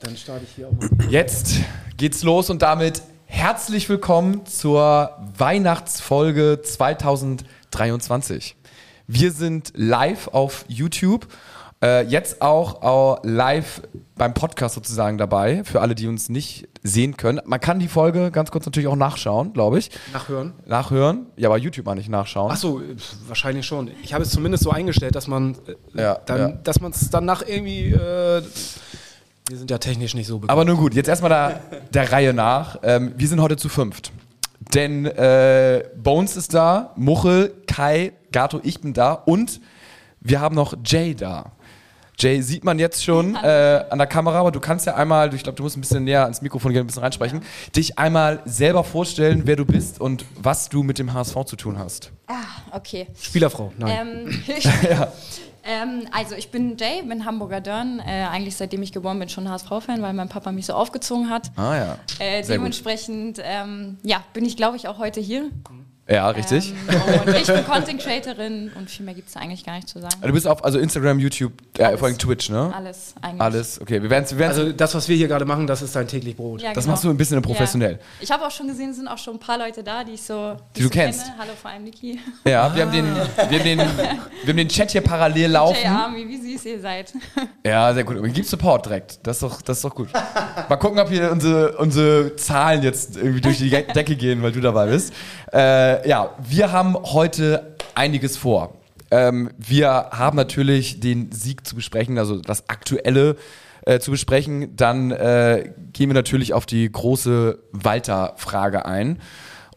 Dann starte ich hier auch mal. Jetzt geht's los und damit herzlich willkommen zur Weihnachtsfolge 2023. Wir sind live auf YouTube, äh, jetzt auch äh, live beim Podcast sozusagen dabei, für alle, die uns nicht sehen können. Man kann die Folge ganz kurz natürlich auch nachschauen, glaube ich. Nachhören. Nachhören. Ja, aber YouTube mal nicht nachschauen. Achso, wahrscheinlich schon. Ich habe es zumindest so eingestellt, dass man äh, Ja, dann, ja. dass man es danach irgendwie. Wir sind ja technisch nicht so bekannt. Aber nun gut, jetzt erstmal der, der Reihe nach. Ähm, wir sind heute zu fünft. Denn äh, Bones ist da, Muchel, Kai, Gato, ich bin da und wir haben noch Jay da. Jay sieht man jetzt schon äh, an der Kamera, aber du kannst ja einmal, ich glaube, du musst ein bisschen näher ans Mikrofon gehen, ein bisschen reinsprechen, dich einmal selber vorstellen, wer du bist und was du mit dem HSV zu tun hast. Ah, okay. Spielerfrau, nein. Ähm, ich, ähm, also ich bin Jay, bin Hamburger Dörn, äh, eigentlich seitdem ich geboren bin schon HSV-Fan, weil mein Papa mich so aufgezogen hat. Ah ja. Äh, dementsprechend ähm, ja, bin ich, glaube ich, auch heute hier. Ja, richtig. Ähm, und ich bin Content Creatorin und viel mehr gibt es da eigentlich gar nicht zu sagen. Du bist auf also Instagram, YouTube, äh, vor allem Twitch, ne? Alles eigentlich. Alles, okay. Wir werden wir werden's, Also das, was wir hier gerade machen, das ist dein täglich Brot. Ja, Das genau. machst du ein bisschen professionell. Ja. Ich habe auch schon gesehen, es sind auch schon ein paar Leute da, die ich so Die du so kennst. Kenne. Hallo, vor allem Niki. Ja, wir, haben den, wir, haben den, wir haben den Chat hier parallel laufen. Jay Army, wie süß ihr seid. Ja, sehr gut. Aber gib Support direkt. Das ist doch, das ist doch gut. Mal gucken, ob hier unsere, unsere Zahlen jetzt irgendwie durch die Decke gehen, weil du dabei bist. Äh, ja, wir haben heute einiges vor. Ähm, wir haben natürlich den Sieg zu besprechen, also das Aktuelle äh, zu besprechen. Dann äh, gehen wir natürlich auf die große Walter-Frage ein.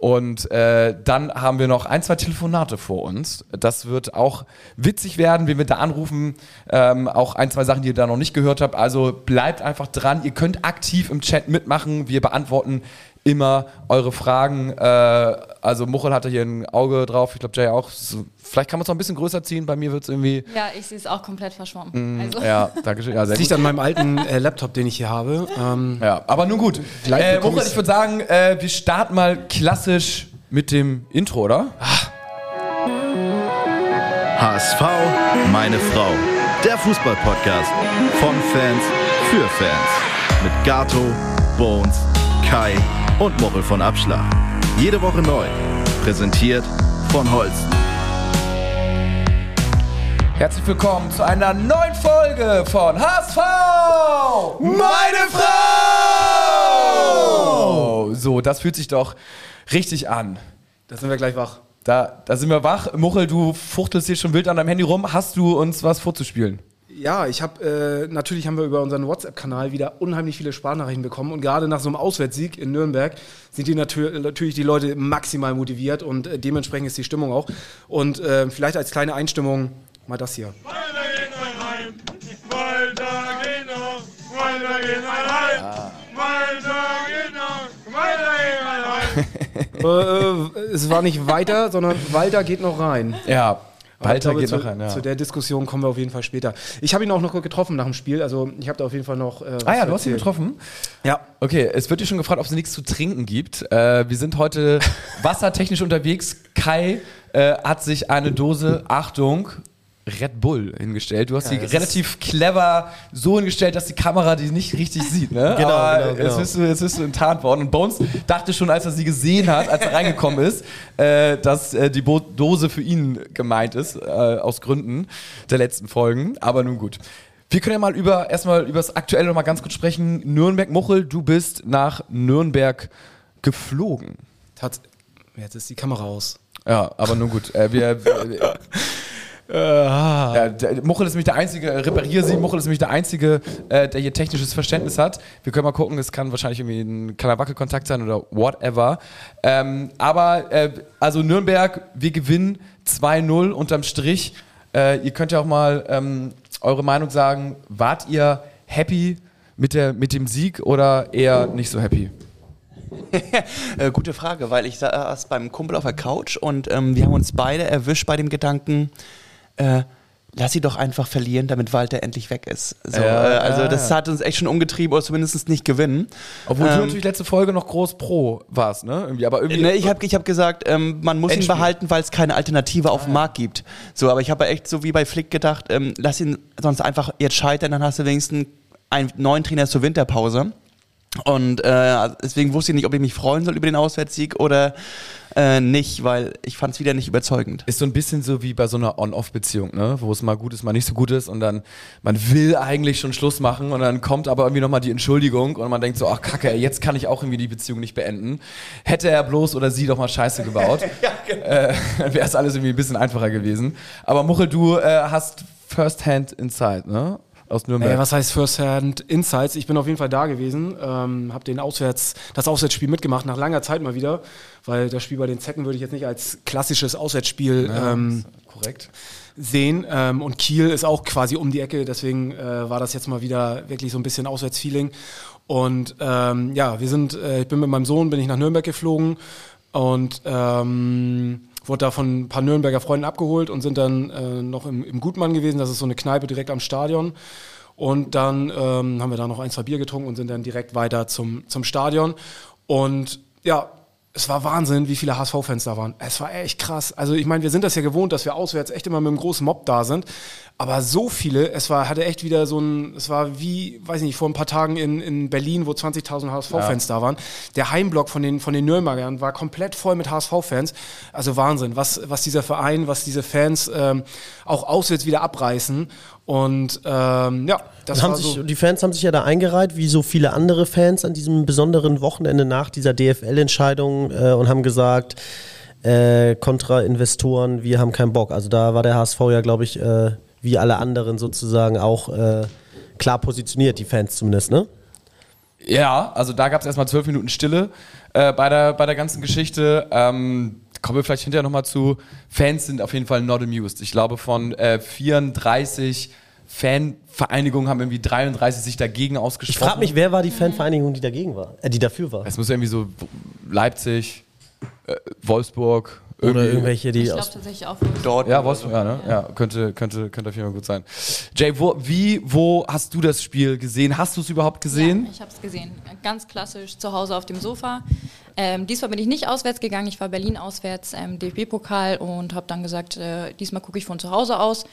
Und äh, dann haben wir noch ein, zwei Telefonate vor uns. Das wird auch witzig werden, wenn wir da anrufen. Ähm, auch ein, zwei Sachen, die ihr da noch nicht gehört habt. Also bleibt einfach dran. Ihr könnt aktiv im Chat mitmachen. Wir beantworten immer eure Fragen. Äh, also Muchel hatte hier ein Auge drauf. Ich glaube, Jay auch. So, vielleicht kann man es noch ein bisschen größer ziehen. Bei mir wird es irgendwie... Ja, ich sehe es auch komplett verschwommen. Also, Mm, Ja, danke schön. Ja, sehr Das liegt an meinem alten äh, Laptop, den ich hier habe. Ähm, Ja, aber nun gut. Äh, Muchel, ich würde sagen, äh, wir starten mal klassisch mit dem Intro, oder? HSV, meine Frau. Der Fußball-Podcast von Fans für Fans. Mit Gato, Bones, Kai und Mochel von Abschlag. Jede Woche neu. Präsentiert von Holsten. Herzlich willkommen zu einer neuen Folge von HSV! Meine Frau! So, das fühlt sich doch richtig an. da sind wir gleich wach. Da, da sind wir wach. Muchel, du fuchtelst hier schon wild an deinem Handy rum. Hast du uns was vorzuspielen? Ja, ich habe äh, natürlich haben wir über unseren WhatsApp-Kanal wieder unheimlich viele Sprachnachrichten bekommen und gerade nach so einem Auswärtssieg in Nürnberg sind die natür natürlich die Leute maximal motiviert und äh, dementsprechend ist die Stimmung auch. Und äh, vielleicht als kleine Einstimmung mal das hier. Weiter geht mein Heim, weiter geht noch, weiter geht mein Heim, weiter geht noch, weiter geht mein Heim. es war nicht weiter, sondern Walter geht noch rein. Ja, Glaube, geht zu, noch. Ja. Zu der Diskussion kommen wir auf jeden Fall später. Ich habe ihn auch noch getroffen nach dem Spiel, also ich habe da auf jeden Fall noch. Äh, was Ah ja, du hast ihn getroffen. Ja. Okay, es wird dir schon gefragt, ob es nichts zu trinken gibt. Äh, wir sind heute wassertechnisch unterwegs. Kai äh, hat sich eine Dose, Achtung, Red Bull hingestellt. Du hast Ja, relativ clever so hingestellt, dass die Kamera die nicht richtig sieht. Ne? Genau, Aber genau, genau. Jetzt, bist du, jetzt bist du enttarnt worden. Und Bones dachte schon, als er sie gesehen hat, als er reingekommen ist, äh, dass äh, die Bo Dose für ihn gemeint ist, äh, aus Gründen der letzten Folgen. Aber nun gut. Wir können ja mal über erstmal über das Aktuelle noch mal ganz kurz sprechen. Nürnberg Muchel, du bist nach Nürnberg geflogen. Tats Jetzt ist die Kamera aus. Ja, aber nun gut. Äh, wir, wir, ja, der, Muchel ist nämlich der Einzige, äh, reparier sie, Muchel ist nämlich der Einzige, äh, der hier technisches Verständnis hat. Wir können mal gucken, es kann wahrscheinlich irgendwie ein kleiner Wackelkontakt sein oder whatever. Ähm, aber, äh, also Nürnberg, wir gewinnen 2-0 unterm Strich. Äh, ihr könnt ja auch mal ähm, eure Meinung sagen. Wart ihr happy mit, der, mit dem Sieg oder eher nicht so happy? Äh, gute Frage, weil ich saß beim Kumpel auf der Couch und ähm, wir haben uns beide erwischt bei dem Gedanken, äh, lass sie doch einfach verlieren, damit Walter endlich weg ist. So, Ja, äh, also ja, das ja. hat uns echt schon umgetrieben oder zumindest nicht gewinnen. Obwohl du Ähm, natürlich letzte Folge noch groß pro warst, ne? Irgendwie, aber irgendwie. Ne, ich habe ich hab gesagt, ähm, man muss ihn Endspiel. behalten, weil es keine Alternative auf dem Markt gibt. So, aber ich habe echt so wie bei Flick gedacht, ähm, lass ihn sonst einfach jetzt scheitern, dann hast du wenigstens einen neuen Trainer zur Winterpause. Und äh, deswegen wusste ich nicht, ob ich mich freuen soll über den Auswärtssieg oder äh, nicht, weil ich fand es wieder nicht überzeugend. Ist so ein bisschen so wie bei so einer On-Off-Beziehung, ne? wo es mal gut ist, mal nicht so gut ist und dann, man will eigentlich schon Schluss machen und dann kommt aber irgendwie nochmal die Entschuldigung und man denkt so, ach kacke, jetzt kann ich auch irgendwie die Beziehung nicht beenden. Hätte er bloß oder sie doch mal Scheiße gebaut, äh, dann wäre es alles irgendwie ein bisschen einfacher gewesen. Aber Muchel, du äh, hast First-Hand Insight, ne? Aus Nürnberg. Äh, was heißt First-Hand Insights? Ich bin auf jeden Fall da gewesen, ähm, habe den Auswärts, das Auswärtsspiel mitgemacht, nach langer Zeit mal wieder, weil das Spiel bei den Zecken würde ich jetzt nicht als klassisches Auswärtsspiel ähm, korrekt. sehen. Ähm, und Kiel ist auch quasi um die Ecke, deswegen äh, war das jetzt mal wieder wirklich so ein bisschen Auswärtsfeeling. Und ähm, ja, wir sind, äh, ich bin mit meinem Sohn, bin ich nach Nürnberg geflogen und ähm, wurde da von ein paar Nürnberger Freunden abgeholt und sind dann äh, noch im, im Gutmann gewesen. Das ist so eine Kneipe direkt am Stadion. Und dann ähm, haben wir da noch ein, zwei Bier getrunken und sind dann direkt weiter zum, zum Stadion. Und ja, es war Wahnsinn, wie viele HSV-Fans da waren. Es war echt krass. Also ich meine, wir sind das ja gewohnt, dass wir auswärts echt immer mit einem großen Mob da sind. Aber so viele, es war, hatte echt wieder so ein, es war wie, weiß ich nicht, vor ein paar Tagen in, in Berlin, wo 20.000 HSV-Fans da waren. Der Heimblock von den, von den Nürnbergern war komplett voll mit HSV-Fans. Also Wahnsinn, was, was dieser Verein, was diese Fans ähm, auch auswärts wieder abreißen. Und ähm, ja, das haben war sich, so. die Fans haben sich ja da eingereiht, wie so viele andere Fans an diesem besonderen Wochenende nach dieser DFL-Entscheidung äh, und haben gesagt, äh, kontra Investoren, wir haben keinen Bock. Also da war der HSV ja, glaube ich, äh, wie alle anderen sozusagen auch äh, klar positioniert, die Fans zumindest, ne? Ja, also da gab es erstmal zwölf Minuten Stille äh, bei, der, bei der ganzen Geschichte. Ähm, kommen wir vielleicht hinterher nochmal zu. Fans sind auf jeden Fall not amused. Ich glaube, von äh, 34 Fanvereinigungen haben irgendwie 33 sich dagegen Ich ausgesprochen. frage mich, wer war die Fanvereinigung, die dagegen war? Äh, die dafür war? Es muss irgendwie so Leipzig, äh, Wolfsburg. Oder irgendwelche, die Ich glaube tatsächlich auch. Dort. Ja, Wolfsburg, ja, ne? Ja, könnte, könnte, könnte auf jeden Fall gut sein. Jay, wo, wie, wo hast du das Spiel gesehen? Hast du es überhaupt gesehen? Ja, ich habe es gesehen. Ganz klassisch zu Hause auf dem Sofa. Ähm, diesmal bin ich nicht auswärts gegangen. Ich war Berlin auswärts, ähm, DFB-Pokal und habe dann gesagt, äh, diesmal gucke ich von zu Hause aus.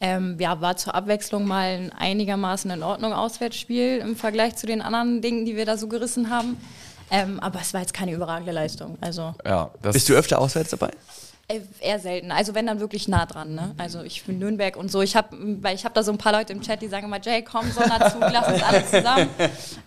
Ähm, ja, war zur Abwechslung mal ein einigermaßen in Ordnung Auswärtsspiel im Vergleich zu den anderen Dingen, die wir da so gerissen haben. Ähm, aber es war jetzt keine überragende Leistung. Also Ja, das Bist du öfter auswärts dabei? Äh, eher selten. Also wenn dann wirklich nah dran. Ne? Also ich bin Nürnberg und so. Ich habe, weil ich habe da so ein paar Leute im Chat, die sagen immer, Jay, komm Sonderzug, lass uns alle zusammen.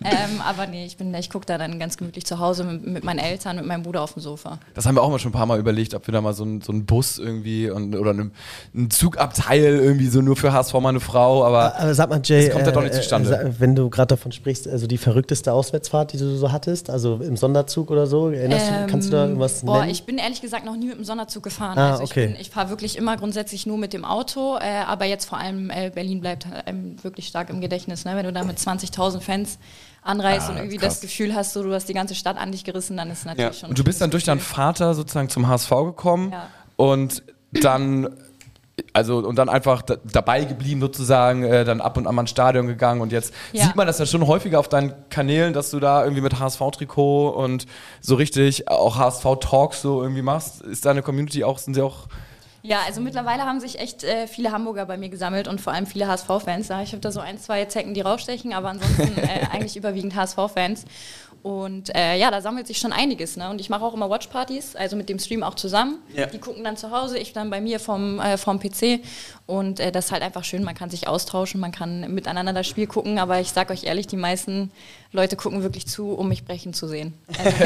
Ähm, aber nee, ich bin, ich gucke da dann ganz gemütlich zu Hause mit, mit meinen Eltern, mit meinem Bruder auf dem Sofa. Das haben wir auch mal schon ein paar Mal überlegt, ob wir da mal so einen so einen Bus irgendwie und, oder einen, einen Zugabteil irgendwie so nur für HSV meine Frau, aber Aber sag mal, Jay, Das kommt ja doch nicht zustande. sa- wenn du gerade davon sprichst, also die verrückteste Auswärtsfahrt, die du so hattest, also im Sonderzug oder so, erinnerst du, kannst du da irgendwas Ähm, Boah, nennen? ich bin ehrlich gesagt noch nie mit dem Sonderzug gefahren. Ah, also ich, okay. bin- ich fahre wirklich immer grundsätzlich nur mit dem Auto, äh, aber jetzt vor allem äh, Berlin bleibt einem wirklich stark im Gedächtnis. Ne? Wenn du da mit 20.000 Fans anreist Ah, und irgendwie krass. das Gefühl hast, so, du hast die ganze Stadt an dich gerissen, dann ist es natürlich Ja. schon. Und du bist dann durch deinen Vater sozusagen zum HSV gekommen Ja. und dann also und dann einfach da, dabei geblieben sozusagen, äh, dann ab und an mal ins Stadion gegangen und jetzt Ja. sieht man das ja schon häufiger auf deinen Kanälen, dass du da irgendwie mit HSV-Trikot und so richtig auch HSV-Talks so irgendwie machst. Ist deine Community auch, sind sie auch Ja, also mittlerweile haben sich echt äh, viele Hamburger bei mir gesammelt und vor allem viele HSV-Fans. Ich habe da so ein, zwei Zecken, die rausstechen, aber ansonsten äh, eigentlich überwiegend HSV-Fans. Und äh, ja, da sammelt sich schon einiges. Ne? Und ich mache auch immer Watchpartys, also mit dem Stream auch zusammen. Ja. Die gucken dann zu Hause, ich dann bei mir vom, äh, vom PC. Und äh, das ist halt einfach schön, man kann sich austauschen, man kann miteinander das Spiel gucken. Aber ich sag euch ehrlich, die meisten Leute gucken wirklich zu, um mich brechen zu sehen. Also,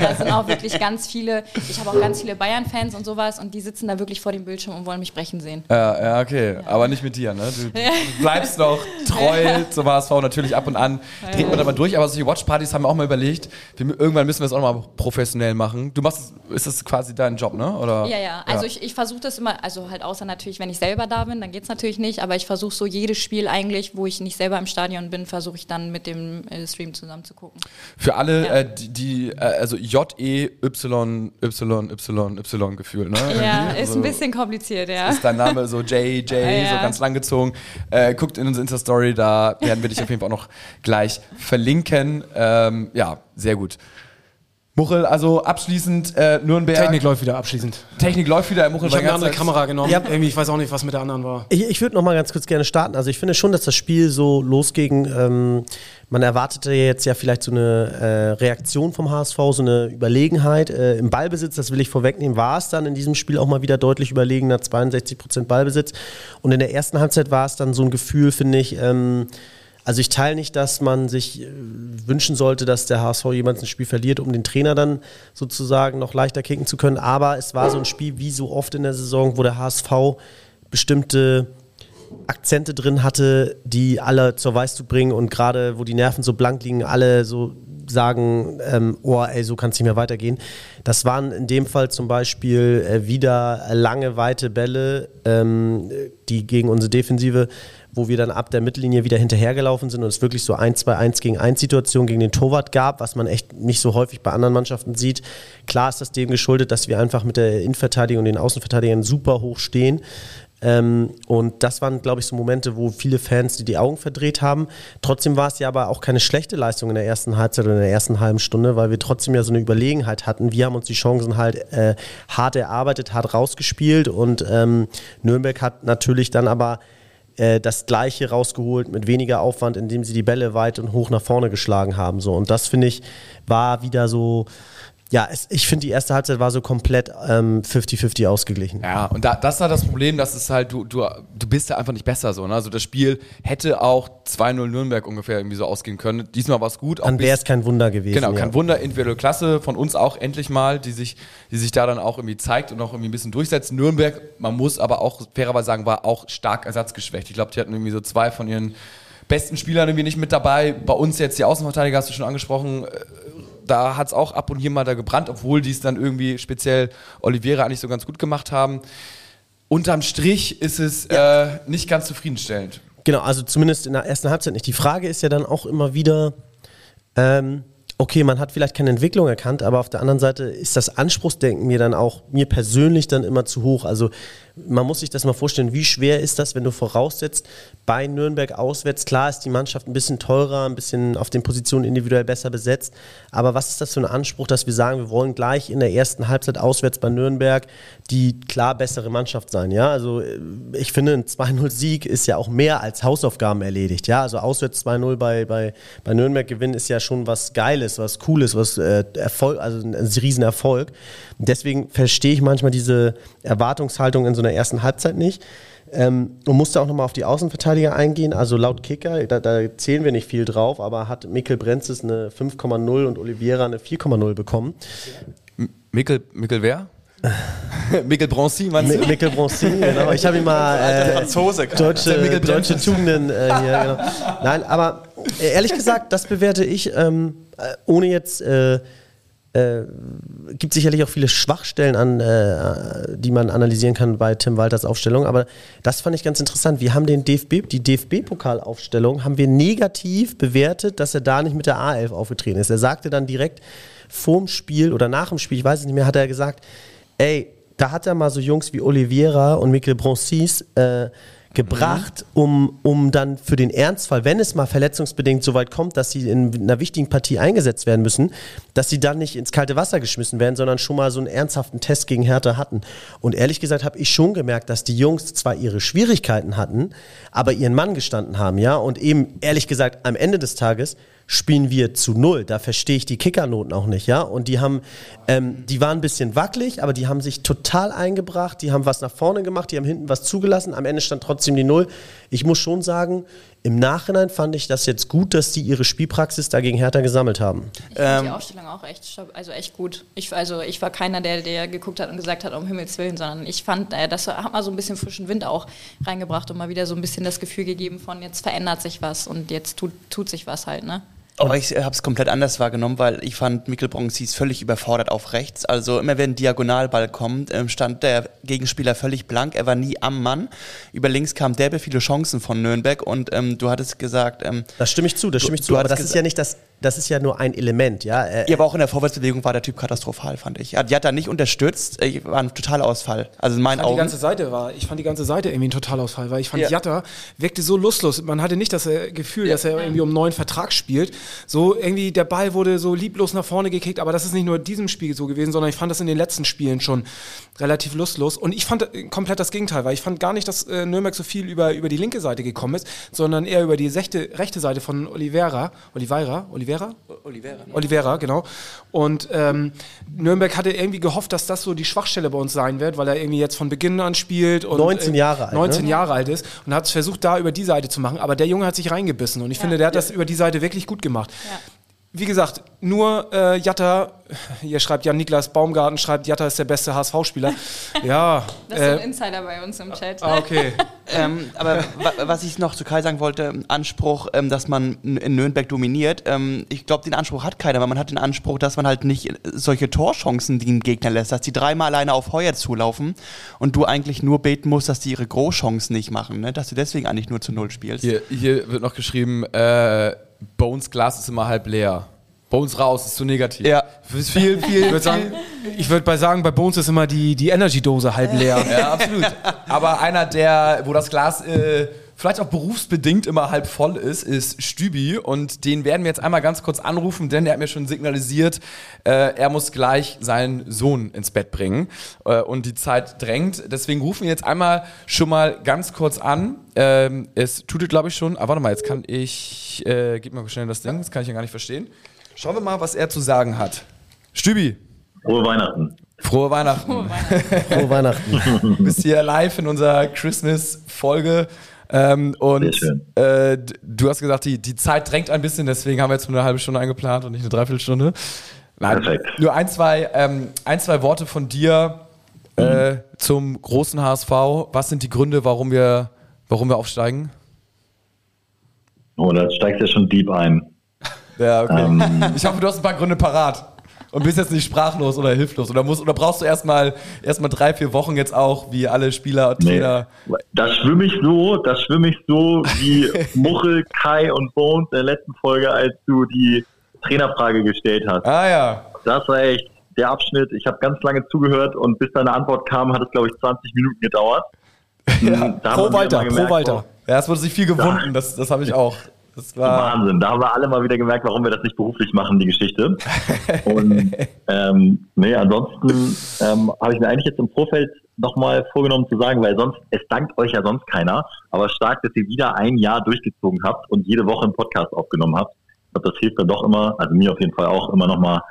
da sind auch wirklich ganz viele, ich habe auch ganz viele Bayern-Fans und sowas und die sitzen da wirklich vor dem Bildschirm und wollen mich brechen sehen. Ja, ja, okay. Aber nicht mit dir, ne? Du, du bleibst noch treu zum HSV, natürlich ab und an dreht man da mal durch, aber solche Watchpartys haben wir auch mal überlegt. Wir, irgendwann müssen wir es auch noch mal professionell machen. Du machst, ist das quasi dein Job, ne? Oder? Ja, ja. Also ich, ich versuche das immer, also halt außer natürlich, wenn ich selber da bin, dann geht es natürlich nicht, aber ich versuche so jedes Spiel eigentlich, wo ich nicht selber im Stadion bin, versuche ich dann mit dem äh, Stream zusammen zu gucken. Für alle, Ja. äh, die, die äh, also J-E-Y, Y, Y, Y gefühlt, ne? Ja, Irgendwie. ist Also ein bisschen kompliziert, ja. Ist dein Name so J, J, Ja, so ganz lang gezogen. Äh, guckt in unsere Insta-Story, da werden wir dich auf jeden Fall auch noch gleich verlinken. Ähm, ja, sehr gut. Muchel, also abschließend äh, Nürnberg. Technik läuft wieder abschließend. Technik läuft wieder. Muchel Ich habe eine andere Zeit- Kamera genommen. Ja. Irgendwie, ich weiß auch nicht, was mit der anderen war. Ich, ich würde noch mal ganz kurz gerne starten. Also ich finde schon, dass das Spiel so losging. Ähm, man erwartete jetzt ja vielleicht so eine äh, Reaktion vom HSV, so eine Überlegenheit. Äh, Im Ballbesitz, das will ich vorwegnehmen, war es dann in diesem Spiel auch mal wieder deutlich überlegener, 62% Ballbesitz. Und in der ersten Halbzeit war es dann so ein Gefühl, finde ich, ähm, also ich teile nicht, dass man sich äh, wünschen sollte, dass der HSV jemals ein Spiel verliert, um den Trainer dann sozusagen noch leichter kicken zu können. Aber es war so ein Spiel wie so oft in der Saison, wo der HSV bestimmte Akzente drin hatte, die alle zur Weißzug bringen und gerade wo die Nerven so blank liegen, alle so sagen, ähm, oh ey, so kann es nicht mehr weitergehen. Das waren in dem Fall zum Beispiel äh, wieder lange, weite Bälle, ähm, die gegen unsere Defensive, wo wir dann ab der Mittellinie wieder hinterhergelaufen sind und es wirklich so 1, 2, 1 gegen 1 Situation gegen den Torwart gab, was man echt nicht so häufig bei anderen Mannschaften sieht. Klar ist das dem geschuldet, dass wir einfach mit der Innenverteidigung und den Außenverteidigern super hoch stehen. Ähm, und das waren, glaube ich, so Momente, wo viele Fans die, die Augen verdreht haben. Trotzdem war es ja aber auch keine schlechte Leistung in der ersten Halbzeit oder in der ersten halben Stunde, weil wir trotzdem ja so eine Überlegenheit hatten. Wir haben uns die Chancen halt äh, hart erarbeitet, hart rausgespielt und ähm, Nürnberg hat natürlich dann aber äh, das Gleiche rausgeholt mit weniger Aufwand, indem sie die Bälle weit und hoch nach vorne geschlagen haben. So. Und das, finde ich, war wieder so. Ja, es, ich finde, die erste Halbzeit war so komplett ähm, 50-50 ausgeglichen. Ja, und da, das war das Problem, dass es halt, du, du, du bist ja einfach nicht besser so. Ne? Also das Spiel hätte auch 2-0 Nürnberg ungefähr irgendwie so ausgehen können. Diesmal war es gut. Dann wäre es kein Wunder gewesen. Genau, ja. kein Wunder, individuelle Klasse von uns auch endlich mal, die sich, die sich da dann auch irgendwie zeigt und auch irgendwie ein bisschen durchsetzt. Nürnberg, man muss aber auch fairerweise sagen, war auch stark ersatzgeschwächt. Ich glaube, die hatten irgendwie so zwei von ihren besten Spielern irgendwie nicht mit dabei. Bei uns jetzt die Außenverteidiger hast du schon angesprochen. Da hat es auch ab und hier mal da gebrannt, obwohl die es dann irgendwie speziell Oliveira eigentlich so ganz gut gemacht haben. Unterm Strich ist es äh, nicht ganz zufriedenstellend. Genau, also zumindest in der ersten Halbzeit nicht. Die Frage ist ja dann auch immer wieder, ähm, okay, man hat vielleicht keine Entwicklung erkannt, aber auf der anderen Seite ist das Anspruchsdenken mir dann auch, mir persönlich dann immer zu hoch. Also man muss sich das mal vorstellen, wie schwer ist das, wenn du voraussetzt, bei Nürnberg auswärts, klar ist die Mannschaft ein bisschen teurer, ein bisschen auf den Positionen individuell besser besetzt, aber was ist das für ein Anspruch, dass wir sagen, wir wollen gleich in der ersten Halbzeit auswärts bei Nürnberg die klar bessere Mannschaft sein, ja? Also äh, ich finde, ein 2-0-Sieg ist ja auch mehr als Hausaufgaben erledigt, ja? Also auswärts 2-0 bei, bei, bei Nürnberg gewinnen ist ja schon was Geiles, was Cooles, was äh, Erfolg, also ein, Riesenerfolg. Deswegen verstehe ich manchmal diese Erwartungshaltung in so einer ersten Halbzeit nicht. Ähm, und musste auch nochmal auf die Außenverteidiger eingehen. Also laut Kicker, da, da zählen wir nicht viel drauf, aber hat Mikkel Brenzes eine 5,0 und Oliveira eine 4,0 bekommen. Mikkel, Mikkel wer? Mikkel Bronzi, meinst du? Mikkel Bronzin, genau. Ich habe ihn mal äh, Franzose. Deutsche, deutsche. Tugenden äh, hier. Genau. Nein, aber ehrlich gesagt, das bewerte ich, ähm, äh, ohne jetzt. Äh, äh, gibt sicherlich auch viele Schwachstellen an, äh, die man analysieren kann bei Tim Walters Aufstellung, aber das fand ich ganz interessant. Wir haben den DFB, die DFB-Pokalaufstellung haben wir negativ bewertet, dass er da nicht mit der A11 aufgetreten ist. Er sagte dann direkt vorm Spiel oder nach dem Spiel, ich weiß es nicht mehr, hat er gesagt, ey, da hat er mal so Jungs wie Oliveira und Mikel Broncis äh, gebracht, um, um dann für den Ernstfall, wenn es mal verletzungsbedingt so weit kommt, dass sie in einer wichtigen Partie eingesetzt werden müssen, dass sie dann nicht ins kalte Wasser geschmissen werden, sondern schon mal so einen ernsthaften Test gegen Hertha hatten. Und ehrlich gesagt habe ich schon gemerkt, dass die Jungs zwar ihre Schwierigkeiten hatten, aber ihren Mann gestanden haben, ja. Und eben, ehrlich gesagt, am Ende des Tages spielen wir zu null. Da verstehe ich die Kickernoten auch nicht, ja. Und die haben, ähm, die waren ein bisschen wackelig, aber die haben sich total eingebracht, die haben was nach vorne gemacht, die haben hinten was zugelassen, am Ende stand trotzdem die Null. Ich muss schon sagen, im Nachhinein fand ich das jetzt gut, dass die ihre Spielpraxis dagegen Hertha gesammelt haben. Ich fand Ähm, die Aufstellung auch echt, also echt gut. Ich, also ich war keiner, der, der geguckt hat und gesagt hat, um Himmels Willen, sondern ich fand, äh, das hat mal so ein bisschen frischen Wind auch reingebracht und mal wieder so ein bisschen das Gefühl gegeben von, jetzt verändert sich was und jetzt tut, tut sich was halt, ne? Aber ich habe es komplett anders wahrgenommen, weil ich fand, Mikkel Bronzis völlig überfordert auf rechts. Also immer wenn ein Diagonalball kommt, ähm, stand der Gegenspieler völlig blank. Er war nie am Mann. Über links kamen derbe viele Chancen von Nürnberg und ähm, du hattest gesagt, ähm, Das stimme ich zu, das stimme ich zu. Aber das ist ja nicht das das ist ja nur ein Element, ja. Äh, Ja, aber auch in der Vorwärtsbewegung war der Typ katastrophal, fand ich. Die hat da nicht unterstützt, äh, war ein Totalausfall. Also in meinen fand die Augen. ganze Seite war, ich fand die ganze Seite irgendwie ein Totalausfall, weil ich fand Ja. Jatta wirkte so lustlos. Man hatte nicht das äh, Gefühl, dass er irgendwie um einen neuen Vertrag spielt. So irgendwie der Ball wurde so lieblos nach vorne gekickt, aber das ist nicht nur in diesem Spiel so gewesen, sondern ich fand das in den letzten Spielen schon relativ lustlos. Und ich fand äh, komplett das Gegenteil, weil ich fand gar nicht, dass äh, Nürnberg so viel über, über die linke Seite gekommen ist, sondern eher über die sechte, rechte Seite von Oliveira. Oliveira? Oliveira? Oliveira. Oliveira, genau. Und ähm, Nürnberg hatte irgendwie gehofft, dass das so die Schwachstelle bei uns sein wird, weil er irgendwie jetzt von Beginn an spielt und 19 äh, Jahre alt, 19 ne? Jahre alt ist und hat es versucht, da über die Seite zu machen. Aber der Junge hat sich reingebissen und ich finde, der hat das über die Seite wirklich gut gemacht. Wie gesagt, nur äh, Jatta, hier schreibt Jan Niklas Baumgarten, schreibt, Jatta ist der beste HSV-Spieler. ja, Das ist so ein äh, Insider bei uns im Chat. ah, okay. ähm, aber wa was ich noch zu Kai sagen wollte, Anspruch, ähm, dass man in Nürnberg dominiert, ähm, ich glaube, den Anspruch hat keiner, weil man hat den Anspruch, dass man halt nicht solche Torchancen den Gegner lässt, dass die dreimal alleine auf Heuer zulaufen und du eigentlich nur beten musst, dass die ihre Großchancen nicht machen, ne? dass du deswegen eigentlich nur zu Null spielst. Hier, hier wird noch geschrieben, äh, Bones Glas ist immer halb leer. Bones raus ist zu negativ. Ja. Viel, viel, Ich würde sagen, ich würde bei sagen, bei Bones ist immer die, die Energy-Dose halb leer. Ja, absolut. Aber einer, der, wo das Glas äh, vielleicht auch berufsbedingt immer halb voll ist, ist Stübi. Und den werden wir jetzt einmal ganz kurz anrufen, denn der hat mir schon signalisiert, äh, er muss gleich seinen Sohn ins Bett bringen. Äh, und die Zeit drängt. Deswegen rufen wir jetzt einmal schon mal ganz kurz an. Ähm, es tut es, glaube ich, schon. Aber warte mal, jetzt kann ich. Äh, gib mal schnell das Ding, das kann ich ja gar nicht verstehen. Schauen wir mal, was er zu sagen hat. Stübi, Frohe Weihnachten. frohe Weihnachten. Frohe Weihnachten. Du bist hier live in unserer Christmas-Folge. Ähm, und äh, du hast gesagt, die, die Zeit drängt ein bisschen, deswegen haben wir jetzt nur eine halbe Stunde eingeplant und nicht eine Dreiviertelstunde. Nein, Perfekt. nur ein zwei, ähm, ein, zwei Worte von dir äh, zum großen HSV. Was sind die Gründe, warum wir, warum wir aufsteigen? Oh, da steigst du ja schon deep ein. Ja, okay. Ähm. Ich hoffe, du hast ein paar Gründe parat. Und bist jetzt nicht sprachlos oder hilflos. Oder, musst, oder brauchst du erstmal erst mal drei, vier Wochen jetzt auch, wie alle Spieler und Nee. Trainer? Da schwimme ich so, da schwimme ich so wie Muchel, Kai und Bones in der letzten Folge, als du die Trainerfrage gestellt hast. Ah ja. Das war echt der Abschnitt. Ich habe ganz lange zugehört und bis deine Antwort kam, hat es, glaube ich, 20 Minuten gedauert. Hm, Da haben Pro Walter, mal pro gemerkt, Walter. Ja, es wurde sich viel gewunden, das, das habe ich auch. Das war. Wahnsinn. Da haben wir alle mal wieder gemerkt, warum wir das nicht beruflich machen, die Geschichte. Und ähm, nee, ansonsten ähm, habe ich mir eigentlich jetzt im Vorfeld nochmal vorgenommen zu sagen, weil sonst, es dankt euch ja sonst keiner, aber stark, dass ihr wieder ein Jahr durchgezogen habt und jede Woche einen Podcast aufgenommen habt. Ich glaube, das hilft dann doch immer, also mir auf jeden Fall auch immer nochmal